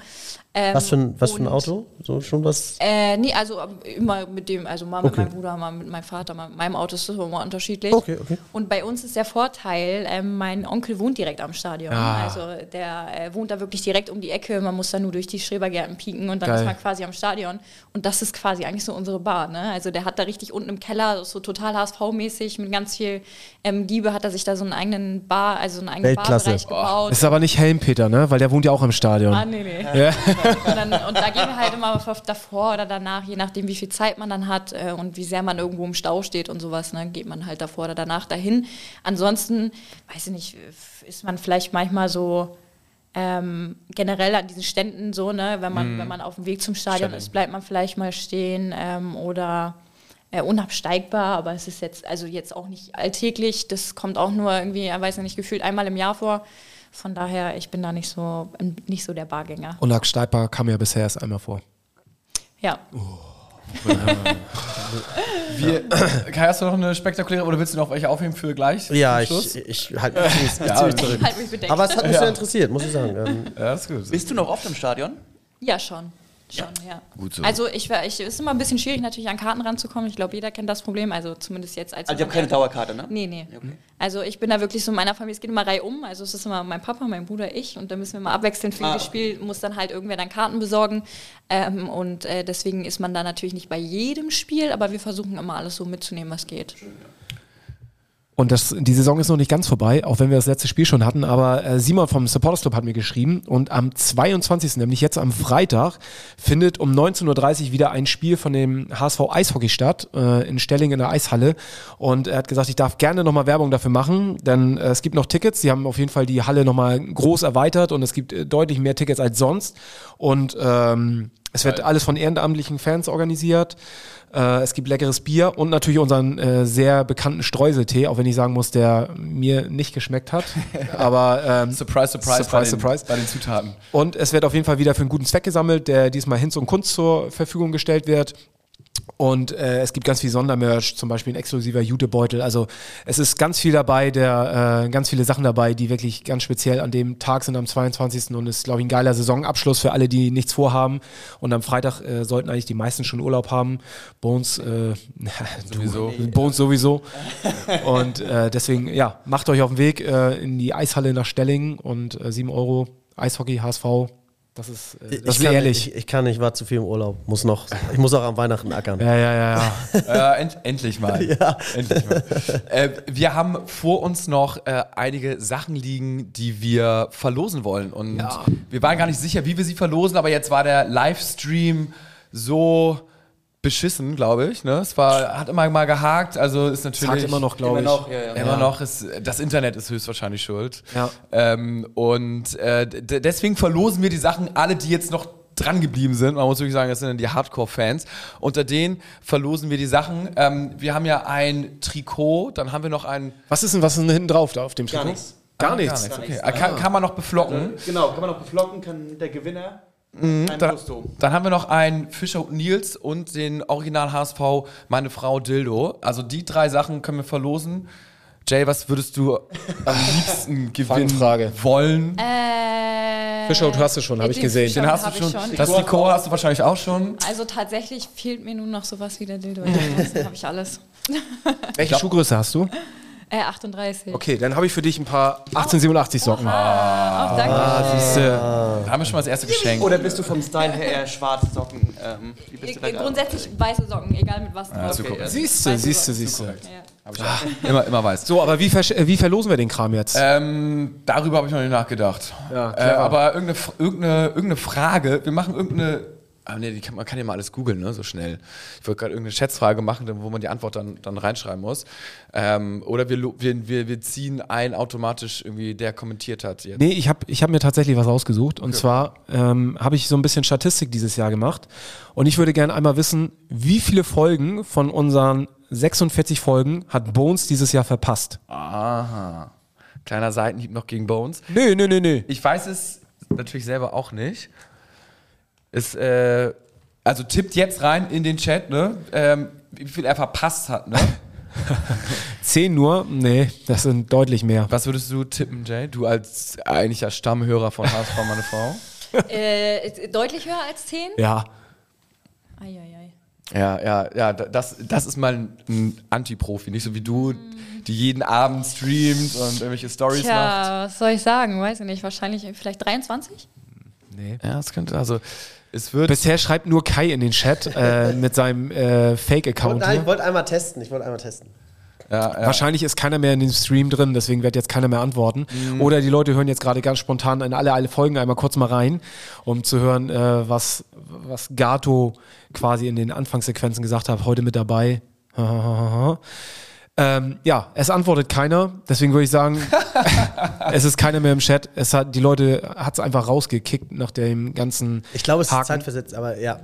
Ähm, Was für ein, was für ein Auto? So schon was? Äh, nee, also ähm, immer mit dem, also mal mit Okay. meinem Bruder, mal mit meinem Vater, mal mit meinem Auto ist das immer unterschiedlich. Okay, okay. Und bei uns ist der Vorteil, ähm, mein Onkel wohnt direkt am Stadion. Ah. Also der äh, wohnt da wirklich direkt um die Ecke. Man muss da nur durch die Schrebergärten pieken und dann Geil. ist man quasi am Stadion. Und das ist quasi eigentlich so unsere Bar. Ne? Also der hat da richtig unten im Keller, so total HSV-mäßig, mit ganz viel ähm, Liebe hat er sich da so einen eigenen Bar, also einen eigenen Weltklasse. Barbereich gebaut. Ist aber nicht Helmpeter, ne? Weil der wohnt ja auch im Stadion. Ah, nee, nee. Ja. Und, dann, und da gehen wir halt immer davor oder danach, je nachdem, wie viel Zeit man dann hat äh, und wie sehr man irgendwo im Stau steht und sowas, ne, geht man halt davor oder danach dahin. Ansonsten, weiß ich nicht, ist man vielleicht manchmal so ähm, generell an diesen Ständen so, ne, wenn man, wenn man auf dem Weg zum Stadion ist, bleibt man vielleicht mal stehen ähm, oder äh, unabsteigbar, aber es ist jetzt, also jetzt auch nicht alltäglich, das kommt auch nur irgendwie, ich weiß nicht, gefühlt einmal im Jahr vor. Von daher, ich bin da nicht so, nicht so der Bargänger. Steiper kam ja bisher erst einmal vor. Ja. Wir, Kai, hast du noch eine spektakuläre oder willst du noch welche aufheben für gleich? Ja, ich, ich halt mich Ja. Halt mich bedeckt. Aber es hat mich sehr interessiert, muss ich sagen. Ähm, Ja, ist gut. Bist du noch oft im Stadion? ja, schon. Schon, ja. Gut so. Also ich, war- ich ist immer ein bisschen schwierig, natürlich an Karten ranzukommen. Ich glaube, jeder kennt das Problem. Also zumindest jetzt als. Also, ihr habt keine Dauerkarte, ne? Nee, nee. Also ich bin da wirklich so in meiner Familie, es geht immer reihum. Also es ist immer mein Papa, mein Bruder, ich und dann müssen wir mal abwechselnd für Ah, jedes Spiel, muss dann halt irgendwer dann Karten besorgen. Ähm, und äh, deswegen ist man da natürlich nicht bei jedem Spiel, aber wir versuchen immer alles so mitzunehmen, was geht. Und das, die Saison ist noch nicht ganz vorbei, auch wenn wir das letzte Spiel schon hatten. Aber äh, Simon vom Supporters Club hat mir geschrieben und am 22., nämlich jetzt am Freitag, findet um 19.30 Uhr wieder ein Spiel von dem HSV Eishockey statt, äh, in Stelling in der Eishalle. Und er hat gesagt, ich darf gerne nochmal Werbung dafür machen, denn äh, es gibt noch Tickets. Sie haben auf jeden Fall die Halle nochmal groß erweitert und es gibt äh, deutlich mehr Tickets als sonst. Und ähm, es wird alles von ehrenamtlichen Fans organisiert. Äh, es gibt leckeres Bier und natürlich unseren äh, sehr bekannten Streuseltee, auch wenn ich sagen muss, der mir nicht geschmeckt hat. Aber ähm, Surprise, surprise, Surprise, bei, den, surprise. bei den Zutaten. und es wird auf jeden Fall wieder für einen guten Zweck gesammelt, der diesmal Hinz und Kunst zur Verfügung gestellt wird. Und äh, es gibt ganz viel Sondermerch, zum Beispiel ein exklusiver Jutebeutel. Also es ist ganz viel dabei, der, äh, ganz viele Sachen dabei, die wirklich ganz speziell an dem Tag sind, am 22. Und es ist, glaube ich, ein geiler Saisonabschluss für alle, die nichts vorhaben. Und am Freitag äh, sollten eigentlich die meisten schon Urlaub haben. Bones äh, Sowieso. Du, Bones sowieso. Und äh, deswegen, ja, macht euch auf den Weg äh, in die Eishalle nach Stellingen und äh, 7 Euro Eishockey, HSV. Das ist, äh, ich, das ist kann, ehrlich. ich, ich kann nicht, war zu viel im Urlaub. Muss noch, ich muss auch am Weihnachten ackern. ja, ja, ja, ja. Äh, end, endlich mal. Endlich mal. Äh, wir haben vor uns noch äh, einige Sachen liegen, die wir verlosen wollen. Und Ja. wir waren gar nicht sicher, wie wir sie verlosen, aber jetzt war der Livestream so beschissen, glaube ich. Ne? Es war, hat immer mal gehakt, also ist natürlich. hakt immer noch, glaube ich. noch, ja, ja. Immer noch ist das Internet ist höchstwahrscheinlich schuld. Ja. Ähm, und äh, deswegen verlosen wir die Sachen, alle, die jetzt noch dran geblieben sind. Man muss wirklich sagen, das sind dann die Hardcore-Fans. Unter denen verlosen wir die Sachen. Ähm, wir haben ja ein Trikot, dann haben wir noch ein. Was ist denn, was ist denn hinten drauf da auf dem Trikot? nichts. Gar Ah, nichts. Okay. Ah, Kann, kann man noch beflocken. Genau, kann man noch beflocken, kann der Gewinner Mhm, Da, dann haben wir noch einen Fischer und Nils und den Original HSV Meine Frau Dildo. Also die drei Sachen können wir verlosen. Jay, was würdest du am liebsten gewinnen Fangfrage. wollen? Äh, Fischer, du hast es schon, habe ich gesehen. Fischer Den hast du ich schon. Das Trikot hast du wahrscheinlich auch schon. Also tatsächlich fehlt mir nur noch sowas wie der Dildo. Mhm. Ansonsten habe ich alles. Welche Schuhgröße hast du? Äh, 38. Okay, dann habe ich für dich ein paar 1887 Socken. Ah, danke. Siehste. Da haben wir schon mal das erste Geschenk. Oder bist du vom Style her eher schwarze Socken? Ähm, wie bist du da Grundsätzlich weiße Socken, egal mit was drauf. super. ja. Siehste, siehste, siehste. Ja. Immer, immer weiß. So, aber wie, äh, wie verlosen wir den Kram jetzt? Ähm, darüber habe ich noch nicht nachgedacht. Ja, äh, aber irgendeine, irgendeine, irgendeine Frage, wir machen irgendeine Ah, nee, kann, man kann ja mal alles googeln, ne, so schnell. Ich wollte gerade irgendeine Schätzfrage machen, wo man die Antwort dann, dann reinschreiben muss. Ähm, oder wir, wir, wir, wir ziehen ein automatisch irgendwie, der kommentiert hat jetzt. Nee, ich habe ich hab mir tatsächlich was ausgesucht. Und zwar ähm, habe ich so ein bisschen Statistik dieses Jahr gemacht. Und ich würde gerne einmal wissen, wie viele Folgen von unseren 46 Folgen hat Bones dieses Jahr verpasst? Aha. Kleiner Seitenhieb noch gegen Bones. Nö, nö, nö, nö. Ich weiß es natürlich selber auch nicht. Es, äh, also tippt jetzt rein in den Chat, ne? Ähm, wie viel er verpasst hat, ne? Zehn nur? Nee, das sind deutlich mehr. Was würdest du tippen, Jay? Du als eigentlicher Stammhörer von HSV, meine Frau. Äh, deutlich höher als 10? Ja. Eieiei. Ja, ja, ja, da- das, das ist mal ein, Anti-Profi, nicht so wie du, die jeden Abend streamt und irgendwelche Stories macht. Tja, was soll ich sagen? Weiß ich nicht. Wahrscheinlich vielleicht 23? Nee. Ja, es könnte, also, es wird. Bisher schreibt nur Kai in den Chat äh, mit seinem äh, Fake-Account. Nein, ich wollte einmal testen. Ich wollte einmal testen. ja, ja. Wahrscheinlich ist keiner mehr in dem Stream drin, deswegen wird jetzt keiner mehr antworten. Oder die Leute hören jetzt gerade ganz spontan in alle, alle Folgen einmal kurz mal rein, um zu hören, äh, was, was Gato quasi in den Anfangssequenzen gesagt hat, heute mit dabei. ähm, ja, es antwortet keiner, deswegen würde ich sagen, es ist keiner mehr im Chat. Es hat, die Leute hat es einfach rausgekickt nach dem ganzen Ich glaube, es ist Haken. zeitversetzt, aber ja.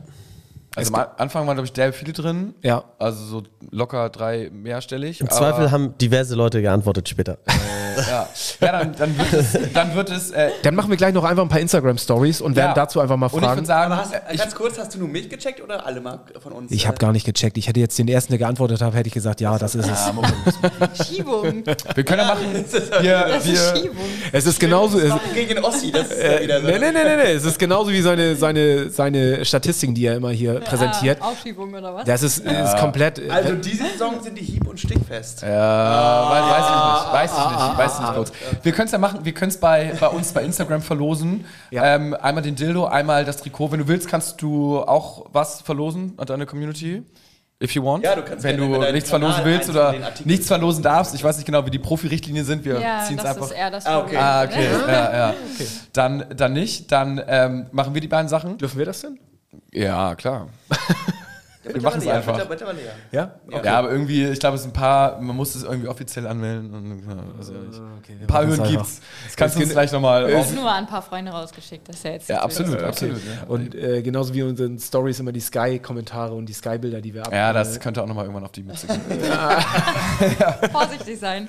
Also am Anfang waren, glaube ich, der viele drin. Ja. Also so locker drei mehrstellig. Im aber- Zweifel haben diverse Leute geantwortet später. Ja, ja dann, dann wird es, dann wird es äh, Dann machen wir gleich noch einfach ein paar Instagram-Stories und werden ja. dazu einfach mal Und ich fragen. würde sagen, hast, äh, ich, ganz kurz, hast du nur mich gecheckt oder alle mal von uns? Ich habe äh, gar nicht gecheckt. Ich hätte jetzt den ersten, der geantwortet hat, hätte ich gesagt, ja, das ist es. Schiebung. wir können ja machen. Wir, Das ist wir, Schiebung. Es ist genauso. Es, gegen Ossi, das ist äh, wieder so. nee, nee, nee, nee, nee. Es ist genauso wie seine, seine, seine Statistiken, die er immer hier präsentiert. Ah, Aufschiebung oder was? Das ist, ist komplett. äh, Also diese Saison sind die hieb- und stickfest. ja, weiß, weiß ich nicht, weiß ich nicht, weiß ich nicht kurz. Wir können es ja machen, wir können es bei, bei uns bei Instagram verlosen. Ja. Ähm, einmal den Dildo, einmal das Trikot. Wenn du willst, kannst du auch was verlosen an deine Community. If you want. Ja, du kannst Wenn du nichts Kanal verlosen willst oder nichts verlosen darfst, ich weiß nicht genau, wie die Profi-Richtlinien sind, wir ja, ziehen es das einfach. ist eher das Ah, Problem. Ah, okay. ne? Ja, ja. Dann, dann nicht. Dann ähm, machen wir die beiden Sachen. dürfen wir das denn? Ja, klar. wir machen es Ja, einfach. bitte, bitte mal näher. Ja? Ja, aber irgendwie, ich glaube, es sind ein paar, man muss es irgendwie offiziell anmelden. Und, ja, also ich, Okay, ein paar wir Hürden gibt's. Das kannst du uns gleich nochmal Ich auf. habe nur an ein paar Freunde rausgeschickt. Das ist ja jetzt Ja, absolut, wirklich- absolut. Ja. Und äh, genauso wie in unseren Stories immer die Sky-Kommentare und die Sky-Bilder, die wir ab. ja, das könnte auch nochmal irgendwann auf die Mütze gehen. Vorsichtig sein.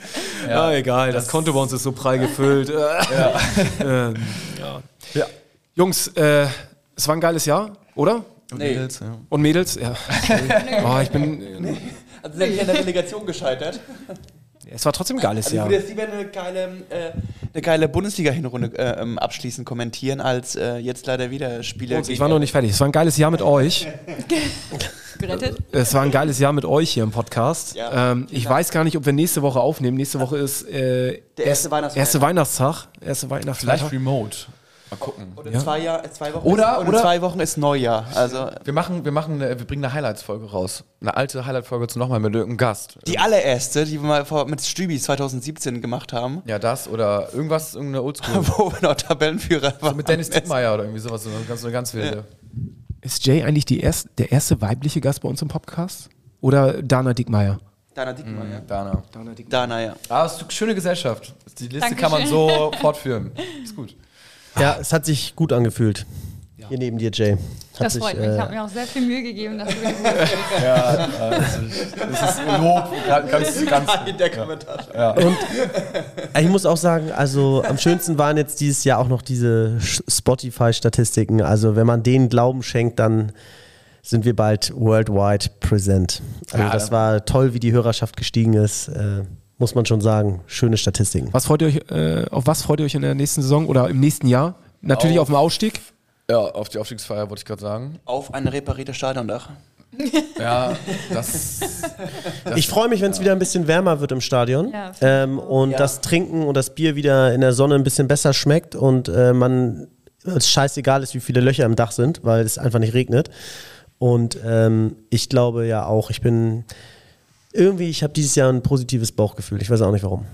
Ja, egal. Das, Konto bei uns ist so prall gefüllt. ähm, ja. Ja. Jungs, äh, es war ein geiles Jahr, oder? Und Nee. Mädels, ja. Und Mädels? Ja. oh, ich bin. Also sind wir in der Relegation gescheitert. Es war trotzdem ein geiles Also ich Jahr. würde jetzt lieber eine geile, äh, eine geile Bundesliga-Hinrunde äh, ähm, abschließend kommentieren, als äh, jetzt leider wieder Spiele Ich war noch nicht fertig. Es war ein geiles Jahr mit euch. Gerettet. Es war ein geiles Jahr mit euch hier im Podcast. Ja. ähm, ich weiß gar nicht, ob wir nächste Woche aufnehmen. Nächste Woche ist äh, Der erste erste Weihnachtstag. Erste Vielleicht Weihnachtstag. remote. Mal gucken. Und in zwei, Jahr, zwei Wochen Oder- ist, oder- zwei Wochen ist Neujahr. Also Wir machen, wir machen, eine, wir bringen eine Highlights-Folge raus. Eine alte Highlight-Folge zu nochmal mit irgendeinem Gast. die allererste, die wir mal vor, mit Stübis 2017 gemacht haben, Ja, das oder irgendwas, irgendeine Oldschool. wo wir noch Tabellenführer waren. mit Dennis Dittmeier oder irgendwie sowas, so eine ganz, so eine ganz wilde. Ist Jay eigentlich die erst, der erste weibliche Gast bei uns im Podcast? Oder Dana Dickmeier? Dana Dickmann, Dana. Dana, ja. Ah, es ist eine schöne Gesellschaft. Die Liste Dankeschön. kann man so fortführen. Ist gut. Ja, es hat sich gut angefühlt. Hier neben dir, Jay. Hat Das sich, freut mich. äh, Ich habe mir auch sehr viel Mühe gegeben, dass du gut Ja, das ist Lob. Ganz, ganz, In der Kommentar. Ich muss auch sagen, also am schönsten waren jetzt dieses Jahr auch noch diese Spotify-Statistiken. Also wenn man denen Glauben schenkt, dann sind wir bald worldwide präsent. Also Ja, das war toll, wie die Hörerschaft gestiegen ist. Äh, muss man schon sagen. Schöne Statistiken. Was freut ihr euch, äh, auf was freut ihr euch in der nächsten Saison oder im nächsten Jahr? Natürlich auf, Auf- dem Ausstieg. Ja, auf die Aufstiegsfeier wollte ich gerade sagen. Auf ein repariertes Stadiondach. Ja, das. Ich freue mich, wenn es wieder ein bisschen wärmer wird im Stadion Ja, ähm, und das Trinken und das Bier wieder in der Sonne ein bisschen besser schmeckt und äh, man es scheißegal ist, wie viele Löcher im Dach sind, weil es einfach nicht regnet. Und ähm, ich glaube ja auch, ich bin irgendwie, ich habe dieses Jahr ein positives Bauchgefühl. Ich weiß auch nicht warum.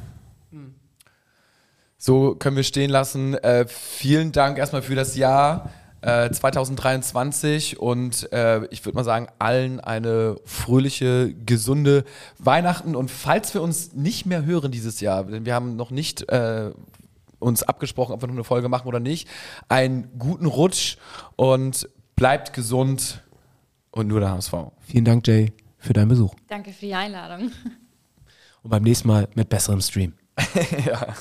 So können wir stehen lassen. Äh, vielen Dank erstmal für das Jahr. äh, 2023 und äh, ich würde mal sagen, allen eine fröhliche, gesunde Weihnachten und falls wir uns nicht mehr hören dieses Jahr, denn wir haben noch nicht äh, uns abgesprochen, ob wir noch eine Folge machen oder nicht, einen guten Rutsch und bleibt gesund und nur der HSV. Vielen Dank, Jay, für deinen Besuch. Danke für die Einladung. Und beim nächsten Mal mit besserem Stream. ja.